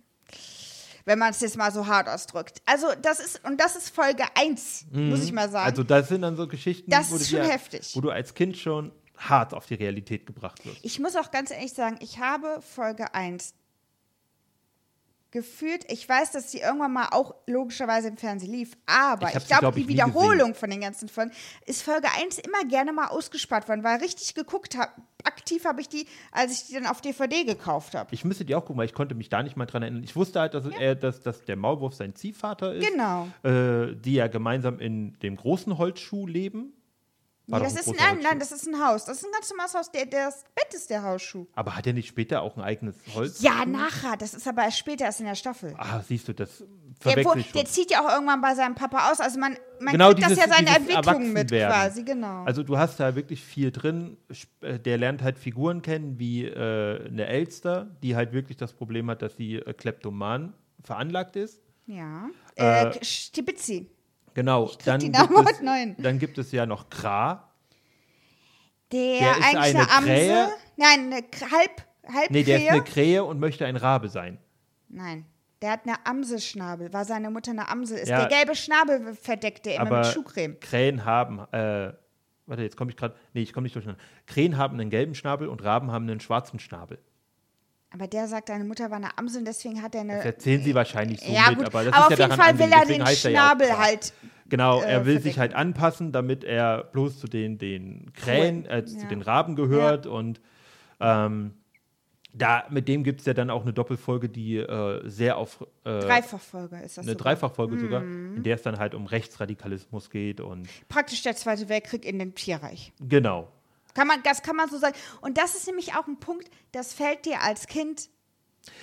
Wenn man es jetzt mal so hart ausdrückt. Also das ist, und das ist Folge 1, muss ich mal sagen. Also, das sind dann so Geschichten, Das wo, ist schon dir- heftig. wo du als Kind schon hart auf die Realität gebracht wirst. Ich muss auch ganz ehrlich sagen, ich habe Folge 1 gefühlt, ich weiß, dass sie irgendwann mal auch logischerweise im Fernsehen lief, aber Ich ich, glaube, glaub die Wiederholung von den ganzen Folgen ist Folge 1 immer gerne mal ausgespart worden, weil richtig geguckt habe, aktiv habe ich die, als ich die dann auf DVD gekauft habe. Ich müsste die auch gucken, weil ich konnte mich da nicht mal dran erinnern. Ich wusste halt, dass, er, dass, dass der Maulwurf sein Ziehvater ist. Genau. Äh, die ja gemeinsam in dem großen Holzschuh leben. Nee, das ist ein, nein, nein, das ist ein Haus. Das ist ein ganz normales Haus. Der, das Bett ist der Hausschuh. Aber hat er nicht später auch ein eigenes Holz? Ja, nachher. Das ist aber erst später erst in der Staffel. Ah, siehst du, das Der, wo, der zieht ja auch irgendwann bei seinem Papa aus. Also man, man Genau kriegt das dieses- ja seine Entwicklung mit quasi, genau. Also du hast da wirklich viel drin. Äh, Der lernt halt Figuren kennen, wie äh, eine Elster, die halt wirklich das Problem hat, dass sie äh, kleptoman veranlagt ist. ja. Äh, Äh, Stibitzi. Genau. Dann gibt, es, dann gibt es ja noch Kra. Der, Der ist eigentlich eine eine, Amse. Krähe? Nein, eine K- halb, halb Nee, der ist eine Krähe und möchte ein Rabe sein. Nein. Der hat eine Amselschnabel, weil seine Mutter eine Amsel ist. Ja. Der gelbe Schnabel verdeckt der immer mit Schuhcreme. Krähen haben, äh, warte, jetzt komme ich gerade, nee, ich komme nicht durcheinander. Krähen haben einen gelben Schnabel und Raben haben einen schwarzen Schnabel. Aber der sagt, deine Mutter war eine Amsel und deswegen hat er eine. Das erzählen sie wahrscheinlich so ja, mit, gut, aber das aber ist auf ja jeden Fall will er den ja Schnabel Kra. halt. Genau, äh, er will sich verdecken. halt anpassen, damit er bloß zu den, den Krähen, äh, zu Ja. den Raben gehört und ähm, da, mit dem gibt es ja dann auch eine Doppelfolge, die äh, sehr auf äh, Dreifachfolge ist das eine sogar. Dreifachfolge sogar, Mhm. in der es dann halt um Rechtsradikalismus geht und Praktisch der Zweite Weltkrieg in dem Tierreich. genau. Kann man, das kann man so sagen. Und das ist nämlich auch ein Punkt, das fällt dir als Kind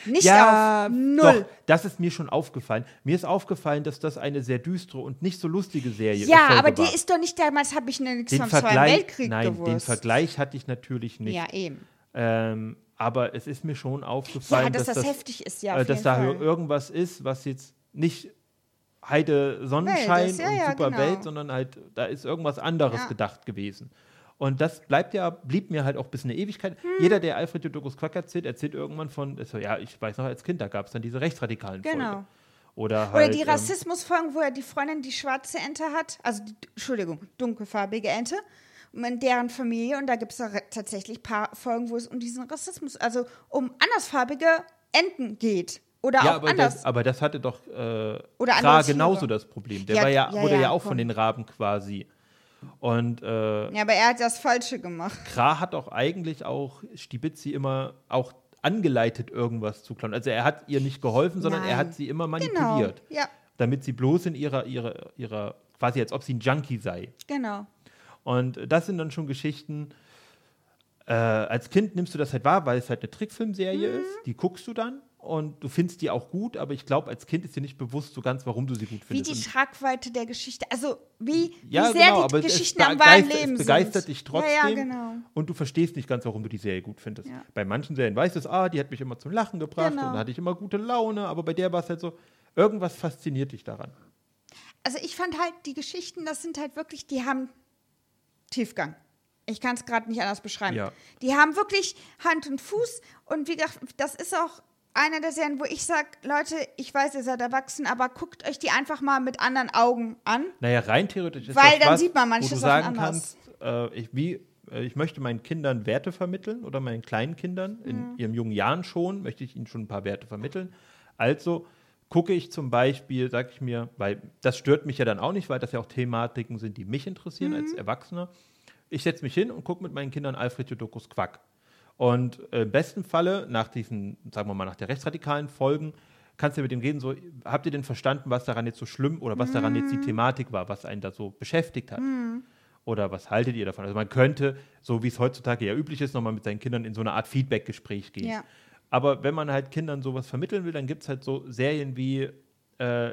nicht auf. Null. Doch, das ist mir schon aufgefallen. Mir ist aufgefallen, dass das eine sehr düstere und nicht so lustige Serie Ja, Folge aber die war. ist doch nicht damals, habe ich nichts den vom Zweiten Vergleich, Weltkrieg nein, gewusst. den Vergleich hatte ich natürlich nicht. Ja, eben. Ähm, aber es ist mir schon aufgefallen, Ja, dass das das heftig ist, ja, äh, dass da Fall. irgendwas ist, was jetzt nicht Heide Sonnenschein ist, ja, und ja, super genau. Welt, sondern halt da ist irgendwas anderes Ja. gedacht gewesen. Und das bleibt ja, blieb mir halt auch bis eine Ewigkeit. Hm. Jeder, der Alfred Jodokus Quack erzählt, erzählt irgendwann von, so, ja, ich weiß noch, als Kind, da gab es dann diese rechtsradikalen Genau. Folge. Oder Oder halt, die ähm, Rassismusfolgen, wo er die Freundin die schwarze Ente hat, also die, Entschuldigung, dunkelfarbige Ente, in deren Familie. Und da gibt es tatsächlich ein paar Folgen, wo es um diesen Rassismus, also um andersfarbige Enten geht. Oder ja, auch aber anders. das, aber das hatte doch äh, Oder Tiere. genauso das Problem. Der Ja, war ja, ja, wurde ja, ja, auch von den Raben quasi. Und äh, ja, aber er hat das Falsche gemacht. Kra hat auch eigentlich auch Stibitzi immer auch angeleitet, irgendwas zu klauen. Also er hat ihr nicht geholfen, sondern er Nein. hat sie immer Genau. manipuliert. Ja, Damit sie bloß in ihrer, ihrer, ihrer, quasi als ob sie ein Junkie sei. genau. Und das sind dann schon Geschichten. Äh, als Kind nimmst du das halt wahr, weil es halt eine Trickfilmserie Mhm. ist. Die guckst du dann und du findest die auch gut, aber ich glaube, als Kind ist dir nicht bewusst so ganz, warum du sie gut Wie findest. die Und- Tragweite der Geschichte, also wie, ja, wie sehr genau, die Geschichten es am wahren Leben es begeistert sind. dich trotzdem Ja, ja, genau. und du verstehst nicht ganz, warum du die Serie gut findest. Bei manchen Serien weißt du es, ah, die hat mich immer zum Lachen gebracht Genau. und da hatte ich immer gute Laune, aber bei der war es halt so, irgendwas fasziniert dich daran. Also ich fand halt, die Geschichten, das sind halt wirklich, die haben Tiefgang. Ich kann es gerade nicht anders beschreiben. Ja. Die haben wirklich Hand und Fuß und wie gesagt, das ist auch eine der Serien, wo ich sage, Leute, ich weiß, ihr seid erwachsen, aber guckt euch die einfach mal mit anderen Augen an. Naja, rein theoretisch ist Weil das dann was, sieht man wo manche du Sachen sagen anders. kannst, äh, ich, wie, äh, ich möchte meinen Kindern Werte vermitteln oder meinen kleinen Kindern in Mhm. ihren jungen Jahren schon, möchte ich ihnen schon ein paar Werte vermitteln. Also gucke ich zum Beispiel, sage ich mir, weil das stört mich ja dann auch nicht, weil das ja auch Thematiken sind, die mich interessieren Mhm. als Erwachsener. Ich setze mich hin und gucke mit meinen Kindern Alfred Jodokus Quack. Und äh, im besten Falle, nach diesen, sagen wir mal, nach der rechtsradikalen Folgen, kannst du mit dem reden, so, habt ihr denn verstanden, was daran jetzt so schlimm oder was daran jetzt die Thematik war, was einen da so beschäftigt hat? Oder was haltet ihr davon? Also man könnte, so wie es heutzutage ja üblich ist, nochmal mit seinen Kindern in so eine Art Feedback-Gespräch gehen. Ja. Aber wenn man halt Kindern sowas vermitteln will, dann gibt es halt so Serien wie äh,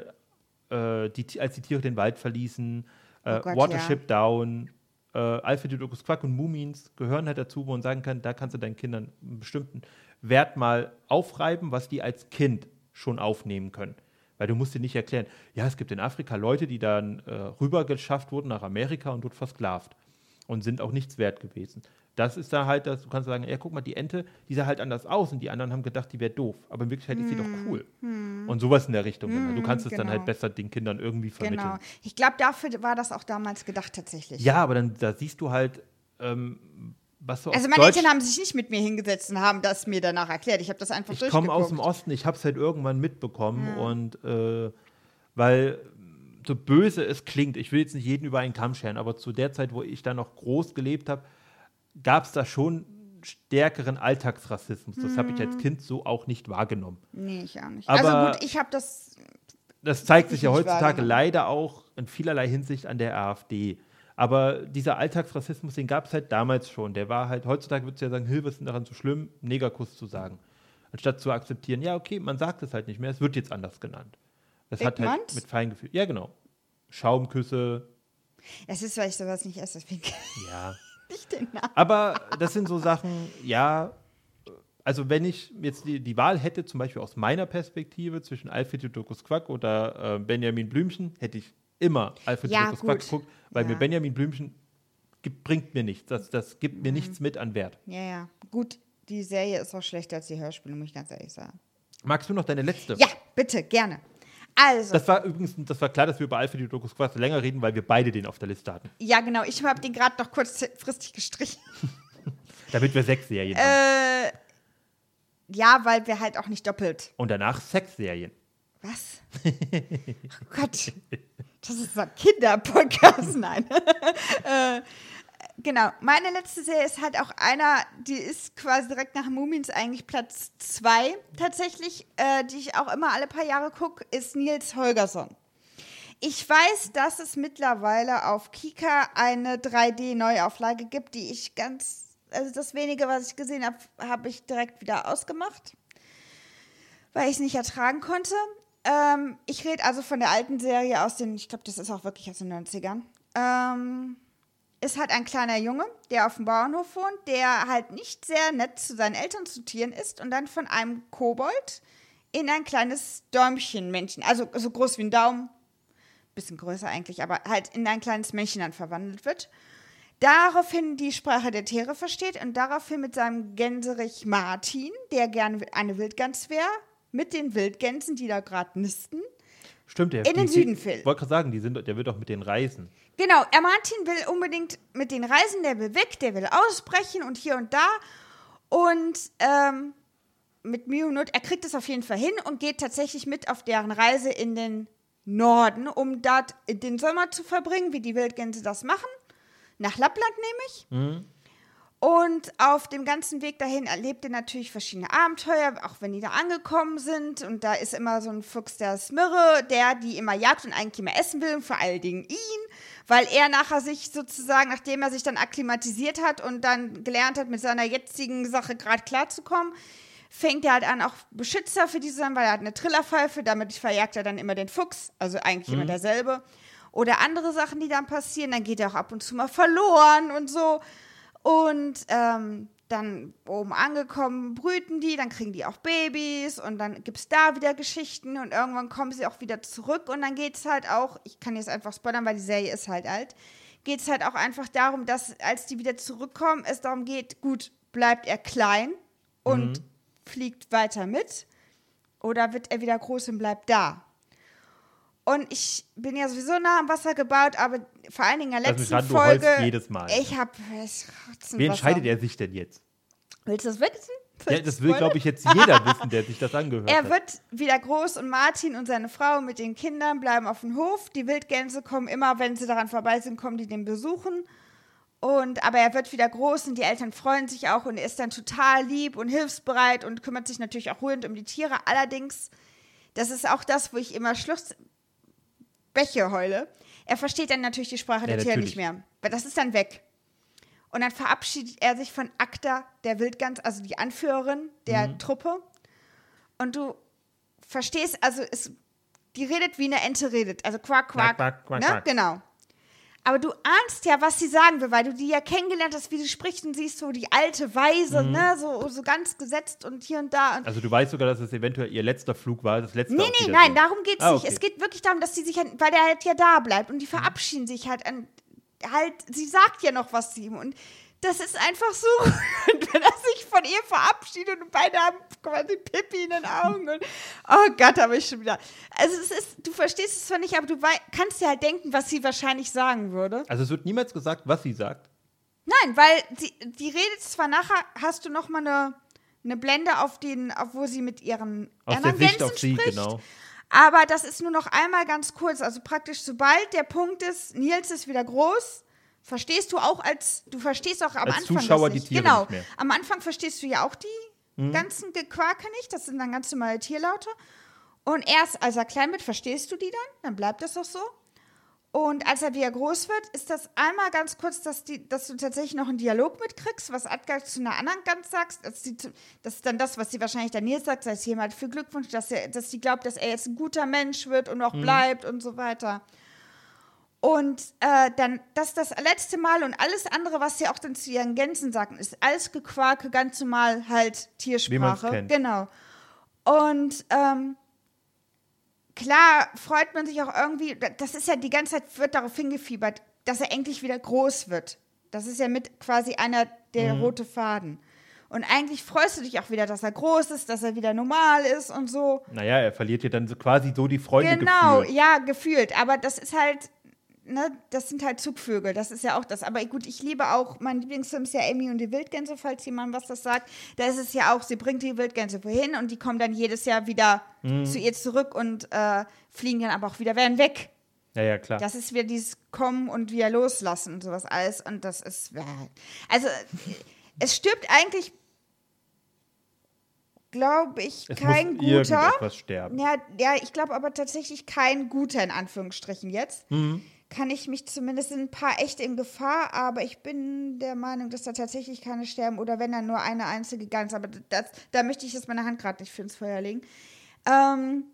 äh, die, Als die Tiere den Wald verließen, äh, Oh Gott, Watership Down, äh, Alfred Jodokus Quack und Mumins gehören halt dazu, wo man sagen kann, da kannst du deinen Kindern einen bestimmten Wert mal aufreiben, was die als Kind schon aufnehmen können. Weil du musst dir nicht erklären, ja, es gibt in Afrika Leute, die dann äh, rübergeschafft wurden nach Amerika und dort versklavt und sind auch nichts wert gewesen. Das ist da halt, das, du kannst sagen, ja, guck mal, die Ente, die sah halt anders aus und die anderen haben gedacht, die wäre doof. Aber in Wirklichkeit ist sie doch cool. Und sowas in der Richtung. du kannst es dann genau. halt besser den Kindern irgendwie vermitteln. Genau. Ich glaube, dafür war das auch damals gedacht tatsächlich. Ja, aber dann da siehst du halt, ähm, was so Also meine Deutsch, Eltern haben sich nicht mit mir hingesetzt und haben das mir danach erklärt. Ich habe das einfach Ich komme aus dem. Osten, ich habe es halt irgendwann mitbekommen und äh, weil so böse es klingt, ich will jetzt nicht jeden über einen Kamm scheren, aber zu der Zeit, wo ich da noch groß gelebt habe, gab es da schon stärkeren Alltagsrassismus. Das habe ich Mhm. als Kind so auch nicht wahrgenommen. Nee, ich auch nicht. Aber- also gut, ich habe das. Das zeigt sich Ich ja heutzutage leider auch in vielerlei Hinsicht an der AfD. Aber dieser Alltagsrassismus, den gab es halt damals schon. Der war halt, heutzutage würdest du ja sagen, Hilfe ist daran so schlimm, Negerkuss zu sagen. Anstatt zu akzeptieren, ja, okay, man sagt es halt nicht mehr, es wird jetzt anders genannt. Das hat halt mit Feingefühl. Ja, genau. Schaumküsse, Es ist, weil ich sowas nicht esse, deswegen ja. nicht den Namen. Aber das sind so Sachen, ja, also wenn ich jetzt die, die Wahl hätte, zum Beispiel aus meiner Perspektive zwischen Alfred Jodokus Quack oder äh, Benjamin Blümchen, hätte ich immer Alfred Ja, Quack geguckt, weil Ja. mir Benjamin Blümchen gibt, bringt mir nichts. Das, das gibt Mhm. mir nichts mit an Wert. Ja, ja. Gut, die Serie ist auch schlechter als die Hörspiele, muss ich ganz ehrlich sagen. Magst du noch deine letzte? Ja, bitte, gerne. Also, Das war übrigens, das war klar, dass wir über Alfred Jodokus Quack länger reden, weil wir beide den auf der Liste hatten. ja, genau. Ich habe den gerade noch kurzfristig gestrichen. Damit wir sechs Serien haben. Äh, ja, weil wir halt auch nicht doppelt. Und danach Sexserien. Was? oh Gott. Das ist so ein Kinderpodcast. Nein. äh, genau. Meine letzte Serie ist halt auch einer, die ist quasi direkt nach Mumins eigentlich Platz zwei tatsächlich, äh, die ich auch immer alle paar Jahre gucke, ist Nils Holgersson. Ich weiß, dass es mittlerweile auf Kika eine 3D-Neuauflage gibt, die ich ganz, also das wenige, was ich gesehen habe, habe ich direkt wieder ausgemacht, weil ich es nicht ertragen konnte. Ähm, ich rede also von der alten Serie aus den, ich glaube, das ist auch wirklich aus den 90ern. Ähm, ist halt ein kleiner Junge, der auf dem Bauernhof wohnt, der halt nicht sehr nett zu seinen Eltern zu Tieren ist und dann von einem Kobold in ein kleines Däumchenmännchen, also so groß wie ein Daumen, bisschen größer eigentlich, aber halt in ein kleines Männchen dann verwandelt wird. Daraufhin die Sprache der Tiere versteht und daraufhin mit seinem Gänserich Martin, der gerne eine Wildgans wäre, mit den Wildgänsen, die da gerade nisten. Stimmt, der In den Süden will. Ich wollte gerade sagen, die sind, der wird doch mit den Reisen. Genau, er Martin will unbedingt mit den Reisen, der will weg, der will ausbrechen und hier und da. Und ähm, mit Mühe und Not, er kriegt es auf jeden Fall hin und geht tatsächlich mit auf deren Reise in den Norden, um dort den Sommer zu verbringen, wie die Wildgänse das machen. Nach Lappland nämlich. Und auf dem ganzen Weg dahin erlebt er natürlich verschiedene Abenteuer, auch wenn die da angekommen sind. Und da ist immer so ein Fuchs, der Smirre, der die immer jagt und eigentlich immer essen will, und vor allen Dingen ihn, weil er nachher sich sozusagen, nachdem er sich dann akklimatisiert hat und dann gelernt hat, mit seiner jetzigen Sache gerade klarzukommen, fängt er halt an, auch Beschützer für diese zu sein, weil er hat eine Trillerpfeife, damit verjagt er dann immer den Fuchs, also eigentlich immer derselbe. Oder andere Sachen, die dann passieren, dann geht er auch ab und zu mal verloren und so. Und ähm, dann oben angekommen brüten die, dann kriegen die auch Babys und dann gibt es da wieder Geschichten und irgendwann kommen sie auch wieder zurück und dann geht es halt auch, ich kann jetzt einfach spoilern, weil die Serie ist halt alt, geht es halt auch einfach darum, dass als die wieder zurückkommen, es darum geht, gut, bleibt er klein und fliegt weiter mit oder wird er wieder groß und bleibt da? Und ich bin ja sowieso nah am Wasser gebaut, aber vor allen Dingen in der letzten du heulst Folge. jedes Mal. Ich habe Wie entscheidet er sich denn jetzt? Willst du das wissen? Ja, das will, glaube ich, jetzt jeder wissen, der sich das angehört Er hat. wird wieder groß und Martin und seine Frau mit den Kindern bleiben auf dem Hof. Die Wildgänse kommen immer, wenn sie daran vorbei sind, kommen die den besuchen. Und, aber er wird wieder groß und die Eltern freuen sich auch und er ist dann total lieb und hilfsbereit und kümmert sich natürlich auch rührend um die Tiere. Allerdings, das ist auch das, wo ich immer Schluss Bäche heule. Er versteht dann natürlich die Sprache Ja, der Tiere nicht mehr. Weil das ist dann weg. Und dann verabschiedet er sich von Akta, der Wildgans, also die Anführerin der Mhm. Truppe. Und du verstehst, also es, die redet wie eine Ente redet. Also quack, quack. Quack, quack, quack, ne? quack. Genau. Aber du ahnst ja, was sie sagen will, weil du die ja kennengelernt hast, wie sie spricht und siehst so die alte Weise, Mhm. ne, so, so ganz gesetzt und hier und da. Und Also du weißt sogar, dass es eventuell ihr letzter Flug war, das letzte Nee, nee, nein, so. darum geht's Ah, nicht. okay. Es geht wirklich darum, dass sie sich halt, weil der halt ja da bleibt und die verabschieden sich halt an, halt, sie sagt ja noch was zu ihm und das ist einfach so rührend, wenn er sich von ihr verabschiedet und beide haben quasi Pippi in den Augen und oh Gott, habe ich schon wieder. Also es ist, du verstehst es zwar nicht, aber du kannst dir halt denken, was sie wahrscheinlich sagen würde. Also es wird niemals gesagt, was sie sagt. Nein, weil sie, die redet zwar nachher, hast du noch mal eine, eine Blende auf den, auf wo sie mit ihren Aus anderen der Sicht Gänsen auf sie, spricht. genau. Aber das ist nur noch einmal ganz kurz. Also praktisch, sobald der Punkt ist, Nils ist wieder groß, verstehst du auch als, du verstehst auch am Als Anfang Zuschauer die. Tiere genau. nicht mehr. Mhm. Am Anfang verstehst du ja auch die ganzen Gequake nicht. Das sind dann ganz normale Tierlaute. Und erst als er klein wird, verstehst du die dann. Dann bleibt das auch so. Und als er wieder groß wird, ist das einmal ganz kurz, dass, die, dass du tatsächlich noch einen Dialog mitkriegst, was Adgar zu einer anderen Gans sagt. Dass zu, das ist dann das, was sie wahrscheinlich dann Nils sagt, dass jemand für Glückwunsch, dass, er, dass sie glaubt, dass er jetzt ein guter Mensch wird und auch bleibt und so weiter. Und äh, dann, das ist das letzte Mal und alles andere, was sie auch dann zu ihren Gänsen sagen, ist alles Gequake, ganz normal halt Tiersprache. kennt. Genau. Und ähm, klar freut man sich auch irgendwie, das ist ja die ganze Zeit, wird darauf hingefiebert, dass er endlich wieder groß wird. Das ist ja mit quasi einer der Mhm. rote Faden. Und eigentlich freust du dich auch wieder, dass er groß ist, dass er wieder normal ist und so. Naja, er verliert ja dann so quasi so die Freude Genau, gefühlt. ja, gefühlt. Aber das ist halt, ne, das sind halt Zugvögel. Das ist ja auch das. Aber gut, ich liebe auch, mein Lieblingsfilm ist ja Amy und die Wildgänse, falls jemand was das sagt. Da ist es ja auch, sie bringt die Wildgänse wohin und die kommen dann jedes Jahr wieder Mhm. zu ihr zurück und äh, fliegen dann aber auch wieder, werden weg. Ja, ja, klar. Das ist wieder dieses Kommen und wieder loslassen und sowas alles. Und das ist, ja, also es stirbt eigentlich, glaube ich, es kein guter. Ja, ja, ich glaube aber tatsächlich kein guter in Anführungsstrichen jetzt. Mhm. Kann ich mich zumindest ein paar echt in Gefahr, aber ich bin der Meinung, dass da tatsächlich keine sterben oder wenn dann nur eine einzige Gans. Aber das, da möchte ich jetzt meine Hand gerade nicht für ins Feuer legen. Ähm,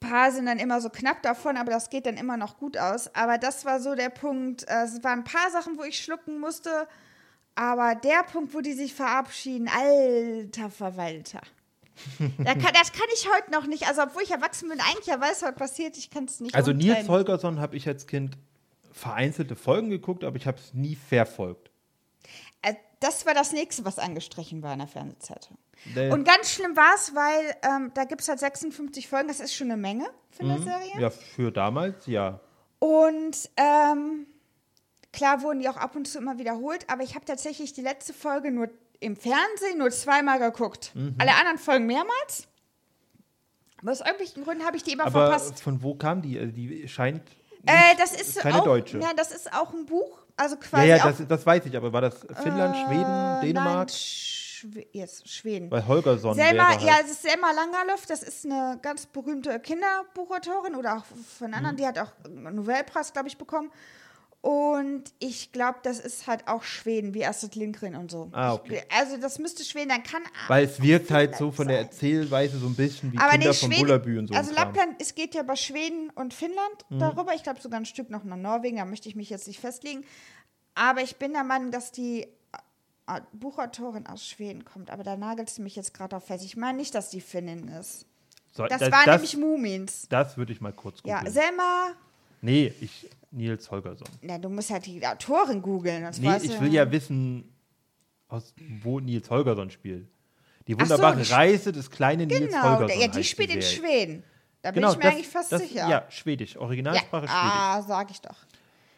paar sind dann immer so knapp davon, aber das geht dann immer noch gut aus. Aber das war so der Punkt. äh, Es waren ein paar Sachen, wo ich schlucken musste. Aber der Punkt, wo die sich verabschieden, alter Verwalter. Da kann, das kann ich heute noch nicht. Also, obwohl ich erwachsen bin, eigentlich ja weiß, was passiert, ich kann es nicht. Also Nils umtrennen. Holgersson habe ich als Kind vereinzelte Folgen geguckt, aber ich habe es nie verfolgt. Äh, Das war das nächste, was angestrichen war in der Fernsehzeitung. Der- Und ganz schlimm war es, weil ähm, da gibt es halt 56 Folgen, das ist schon eine Menge für eine Serie. Mhm. Ja, für damals, ja. Und ähm, klar wurden die auch ab und zu immer wiederholt, aber ich habe tatsächlich die letzte Folge nur im Fernsehen nur zweimal geguckt. Mhm. Alle anderen Folgen mehrmals. Aber aus irgendwelchen Gründen habe ich die immer Aber verpasst. von wo kam die? Also Die scheint Äh, das ist keine auch, Deutsche. Ja, das ist auch ein Buch. Also ja, quasi ja, auch, das, das weiß ich, aber war das Finnland, äh, Schweden, Dänemark? Nein, Schwe yes, Schweden. Weil Holgersson Selma, halt. ja, es ist Selma Langerlof, das ist eine ganz berühmte Kinderbuchautorin oder auch von anderen, Mhm. die hat auch einen Nobelpreis, glaube ich, bekommen. Und ich glaube, das ist halt auch Schweden, wie Astrid Lindgren und so. Ah, okay. Ich, also das müsste Schweden, dann kann Weil es wirkt halt so von der. Erzählweise so ein bisschen wie aber Kinder nee, von Bullabü und so. also. Lappland, es geht ja über Schweden und Finnland Mhm. darüber. Ich glaube sogar ein Stück noch nach Norwegen, da möchte ich mich jetzt nicht festlegen. Aber ich bin der Meinung, dass die äh, Buchautorin aus Schweden kommt. Aber da nagelt sie mich jetzt gerade auf fest. Ich meine nicht, dass die Finnin ist. So, Das, das, waren das, nämlich Mumins. das würde ich mal kurz Ja, googeln. Selma. Nee, ich, Nils Holgersson. Na, du musst halt die Autorin googeln. sonst Nee, weißt ich du- will ja wissen, aus wo Nils Holgersson spielt. Die Ach so, wunderbare die- Reise des kleinen Nils Genau, Holgersson. ja, die heißt spielt in Serie. Schweden. Da bin Genau, ich mir das, eigentlich fast das, sicher. Ja, Schwedisch. Ja, Originalsprache Schwedisch. ah, sag ich doch.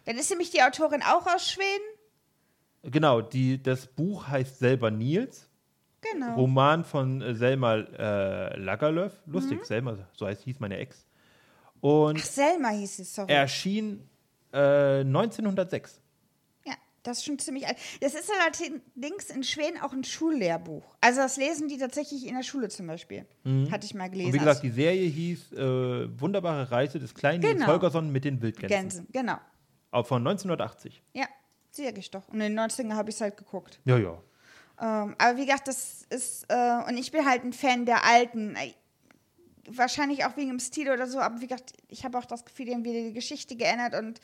Dann ist nämlich die Autorin auch aus Schweden. Genau, die, das Buch heißt selber Nils. Genau. Roman von äh, Selma äh, Lagerlöf. Mhm. Lustig, Selma, so heißt, hieß meine Ex. Und Ach, Selma hieß es, sorry. erschien äh, 1906. ja. Das ist schon ziemlich alt. Das ist allerdings in Schweden auch ein Schullehrbuch. Also das lesen die tatsächlich in der Schule zum Beispiel. Hatte ich mal gelesen. Und wie gesagt, die Serie hieß äh, Wunderbare Reise des kleinen Nils Genau. Holgersson mit den Wildgänsen. Gänse, genau. Auch von 1980. Ja, sehe ich doch. Und in den 90ern habe ich es halt geguckt. Ja, ja. Ähm, aber wie gesagt, das ist, äh, und ich bin halt ein Fan der alten. Wahrscheinlich auch wegen dem Stil oder so, aber wie gesagt, ich habe auch das Gefühl, die haben wieder die Geschichte geändert und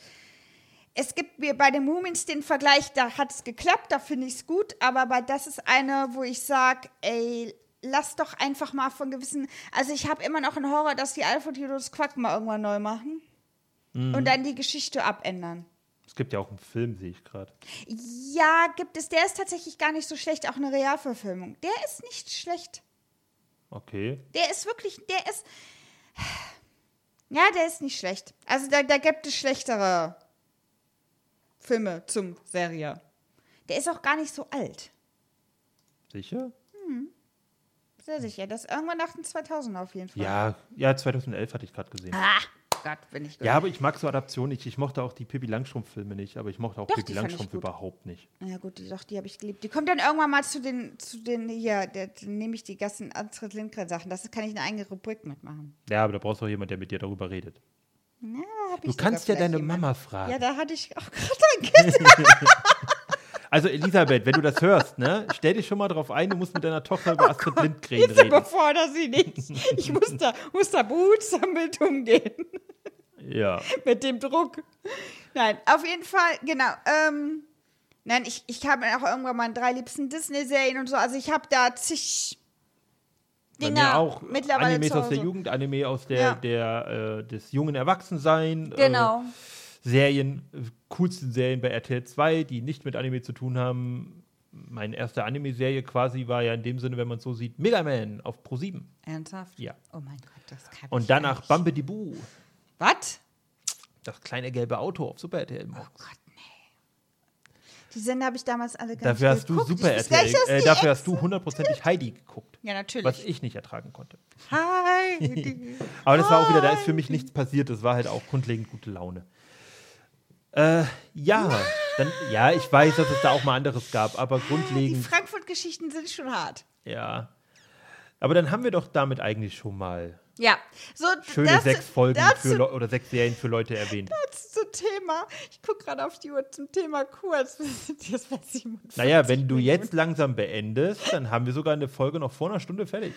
es gibt mir bei den Moomins den Vergleich, da hat es geklappt, da finde ich es gut, aber bei das ist eine, wo ich sage, ey, lass doch einfach mal von gewissen, also ich habe immer noch einen Horror, dass die Alfred und das Quack mal irgendwann neu machen und dann die Geschichte abändern. Es gibt ja auch einen Film, sehe ich gerade. Ja, gibt es, der ist tatsächlich gar nicht so schlecht, auch eine Realverfilmung. Der ist nicht schlecht. Okay. Der ist wirklich, der ist. Ja, der ist nicht schlecht. Also da, da gibt es schlechtere Filme zum Serie. Der ist auch gar nicht so alt. Sicher? Sehr sicher. Das ist irgendwann nach den 2000 auf jeden Fall. Ja, ja, 2011 hatte ich gerade gesehen. Ah, Gott, bin ich gut. Ja, aber ich mag so Adaptionen nicht. Ich mochte auch die Pippi Langstrumpf-Filme nicht, aber ich mochte auch Doch, Pippi Langstrumpf überhaupt nicht. Ja gut, die, doch, die habe ich geliebt. Die kommt dann irgendwann mal zu den, zu den hier, der, dann nehme ich die ganzen Astrid Lindgren Sachen. Das kann ich eine eigene Rubrik mitmachen. Ja, aber da brauchst du auch jemanden, der mit dir darüber redet. Na, hab Du kannst ja deine jemanden. Mama fragen. Ja, da hatte ich auch gerade ein Kind. Also Elisabeth, wenn du das hörst, ne, stell dich schon mal drauf ein, du musst mit deiner Tochter über Astrid Lindgren Jetzt reden. überfordere sie nicht. Ich muss da, muss da behutsam mit umgehen. Ja. mit dem Druck. Nein, auf jeden Fall, genau. Ähm, nein, ich, ich habe auch irgendwann meine drei liebsten Disney-Serien und so. Also ich habe da zig Bei Dinger mir auch mittlerweile Animes zu aus der. Jugend, Anime aus der, Ja. der äh, des jungen Erwachsensein. Genau. Äh, Serien, äh, coolsten Serien bei RTL 2, die nicht mit Anime zu tun haben. Meine erste Anime-Serie quasi war ja in dem Sinne, wenn man es so sieht, Mega Man auf Pro 7. Ernsthaft? Ja. Oh mein Gott, das kann ich Und danach nicht. Bambi Boo, Was? das kleine gelbe Auto auf Super RTL. Oh Gott, nee. Die Sender habe ich damals alle gar Dafür hast du geguckt. Super Ich wusste RTL, äh, dafür hast du hundertprozentig Heidi geguckt, Ja, natürlich. was ich nicht ertragen konnte. Hi. Aber das war auch wieder, da ist für mich nichts passiert. Das war halt auch grundlegend gute Laune. Äh, ja, dann, ja, ich weiß, dass es da auch mal anderes gab, aber Die grundlegend, Frankfurt-Geschichten sind schon hart. ja. Aber dann haben wir doch damit eigentlich schon mal Ja, so schöne das- sechs Folgen dazu, für oder sechs Serien für Leute erwähnt. Das zum Thema. Ich gucke gerade auf die Uhr zum Thema kurz. Das war 47 Naja, wenn du jetzt langsam beendest, dann haben wir sogar eine Folge noch vor einer Stunde fertig.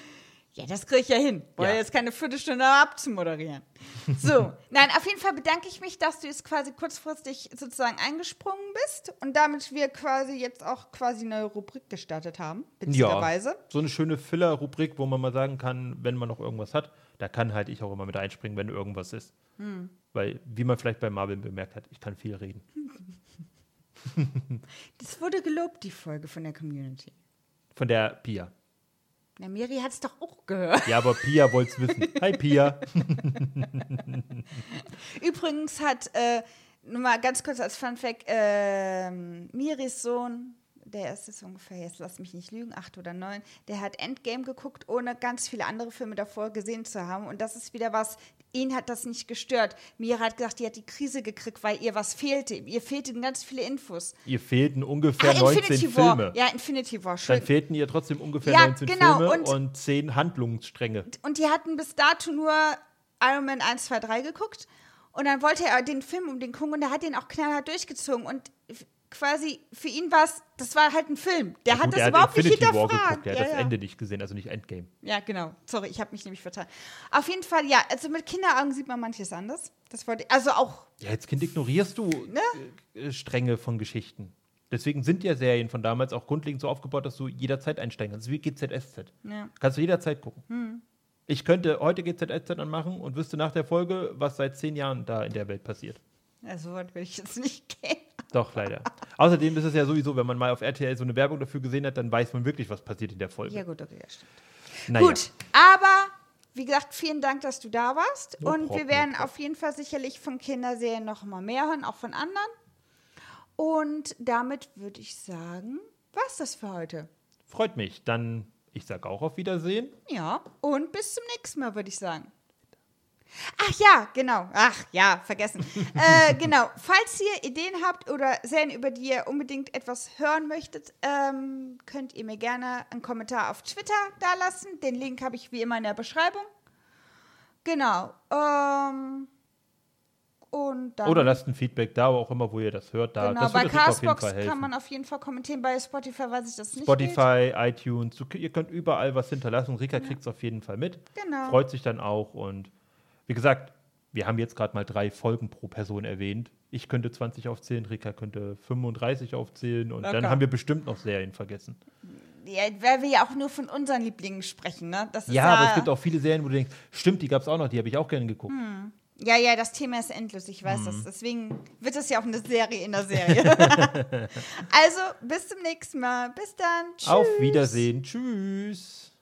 Ja, das kriege ich ja hin. Wollte Ja. jetzt keine Viertelstunde abzumoderieren. So, nein, auf jeden Fall bedanke ich mich, dass du jetzt quasi kurzfristig sozusagen eingesprungen bist und damit wir quasi jetzt auch quasi eine Rubrik gestartet haben, witzigerweise. so eine schöne Filler-Rubrik, wo man mal sagen kann, wenn man noch irgendwas hat, da kann halt ich auch immer mit einspringen, wenn irgendwas ist. Hm. Weil, wie man vielleicht bei Marvin bemerkt hat, ich kann viel reden. Das wurde gelobt, die Folge von der Community. Von der Pia. Na, Miri hat es doch auch gehört. Ja, aber Pia wollte es wissen. Hi Pia. Übrigens hat, äh, nur mal ganz kurz als Funfact, ähm, Miris Sohn, der ist jetzt ungefähr, jetzt lass mich nicht lügen, acht oder neun, der hat Endgame geguckt, ohne ganz viele andere Filme davor gesehen zu haben. Und das ist wieder was, ihn hat das nicht gestört. Mira hat gesagt, die hat die Krise gekriegt, weil ihr was fehlte. Ihr fehlten ganz viele Infos. Ihr fehlten ungefähr Ah, 19 Infinity War. Filme. Ja, Infinity War, Dann schön. fehlten ihr trotzdem ungefähr Ja, 19 genau, Filme und- und, 10 Handlungsstränge. Und die hatten bis dato nur Iron Man 1, 2, 3 geguckt. Und dann wollte er den Film um den gucken und er hat den auch knallhart durchgezogen. Und quasi für ihn war es, das war halt ein Film. Der hat Gut, das er überhaupt nicht Infinity War hinterfragt. geguckt, er hat ja, das ja. Ende nicht gesehen, also nicht Endgame. ja, genau. Sorry, ich habe mich nämlich vertan. Auf jeden Fall, ja, also mit Kinderaugen sieht man manches anders. Das wollte also auch, Ja, als Kind ignorierst du Ne? äh, äh, Stränge von Geschichten. Deswegen sind ja Serien von damals auch grundlegend so aufgebaut, dass du jederzeit einsteigen kannst. Wie GZSZ. ja. Kannst du jederzeit gucken. Hm. Ich könnte heute GZSZ anmachen und wüsste nach der Folge, was seit zehn Jahren da in der Welt passiert. Also, weit will ich jetzt nicht gehen. Doch, leider. Außerdem ist es ja sowieso, wenn man mal auf RTL so eine Werbung dafür gesehen hat, dann weiß man wirklich, was passiert in der Folge. Ja, gut, okay, ja, stimmt. Naja. Gut, aber wie gesagt, vielen Dank, dass du da warst. No und problem, wir werden auf jeden Fall sicherlich von Kinderserien noch mal mehr hören, auch von anderen. Und damit würde ich sagen, war's das für heute. Freut mich. Dann, ich sage auch auf Wiedersehen. Ja, und bis zum nächsten Mal, würde ich sagen. Ach ja, genau. Ach ja, vergessen. äh, genau. Falls ihr Ideen habt oder Serien, über die ihr unbedingt etwas hören möchtet, ähm, könnt ihr mir gerne einen Kommentar auf Twitter dalassen. Den Link habe ich wie immer in der Beschreibung. Genau. Ähm, und dann, Oder lasst ein Feedback da, wo auch immer, wo ihr das hört. Da. genau, das bei Castbox kann man auf jeden Fall kommentieren. Bei Spotify weiß ich das nicht. geht. Spotify, iTunes, du, ihr könnt überall was hinterlassen. Rika kriegt es auf jeden Fall mit. Genau. Freut sich dann auch. Und wie gesagt, wir haben jetzt gerade mal drei Folgen pro Person erwähnt. Ich könnte 20 aufzählen, Rika könnte 35 aufzählen und dann Locker. haben wir bestimmt noch Serien vergessen. Ja, weil wir ja auch nur von unseren Lieblingen sprechen, ne? Das ist Ja, aber es gibt auch viele Serien, wo du denkst, stimmt, die gab es auch noch, die habe ich auch gerne geguckt. Ja, ja, das Thema ist endlos, ich weiß Mhm. das. Deswegen wird es ja auch eine Serie in der Serie. also, bis zum nächsten Mal. Bis dann. Tschüss. Auf Wiedersehen. Tschüss.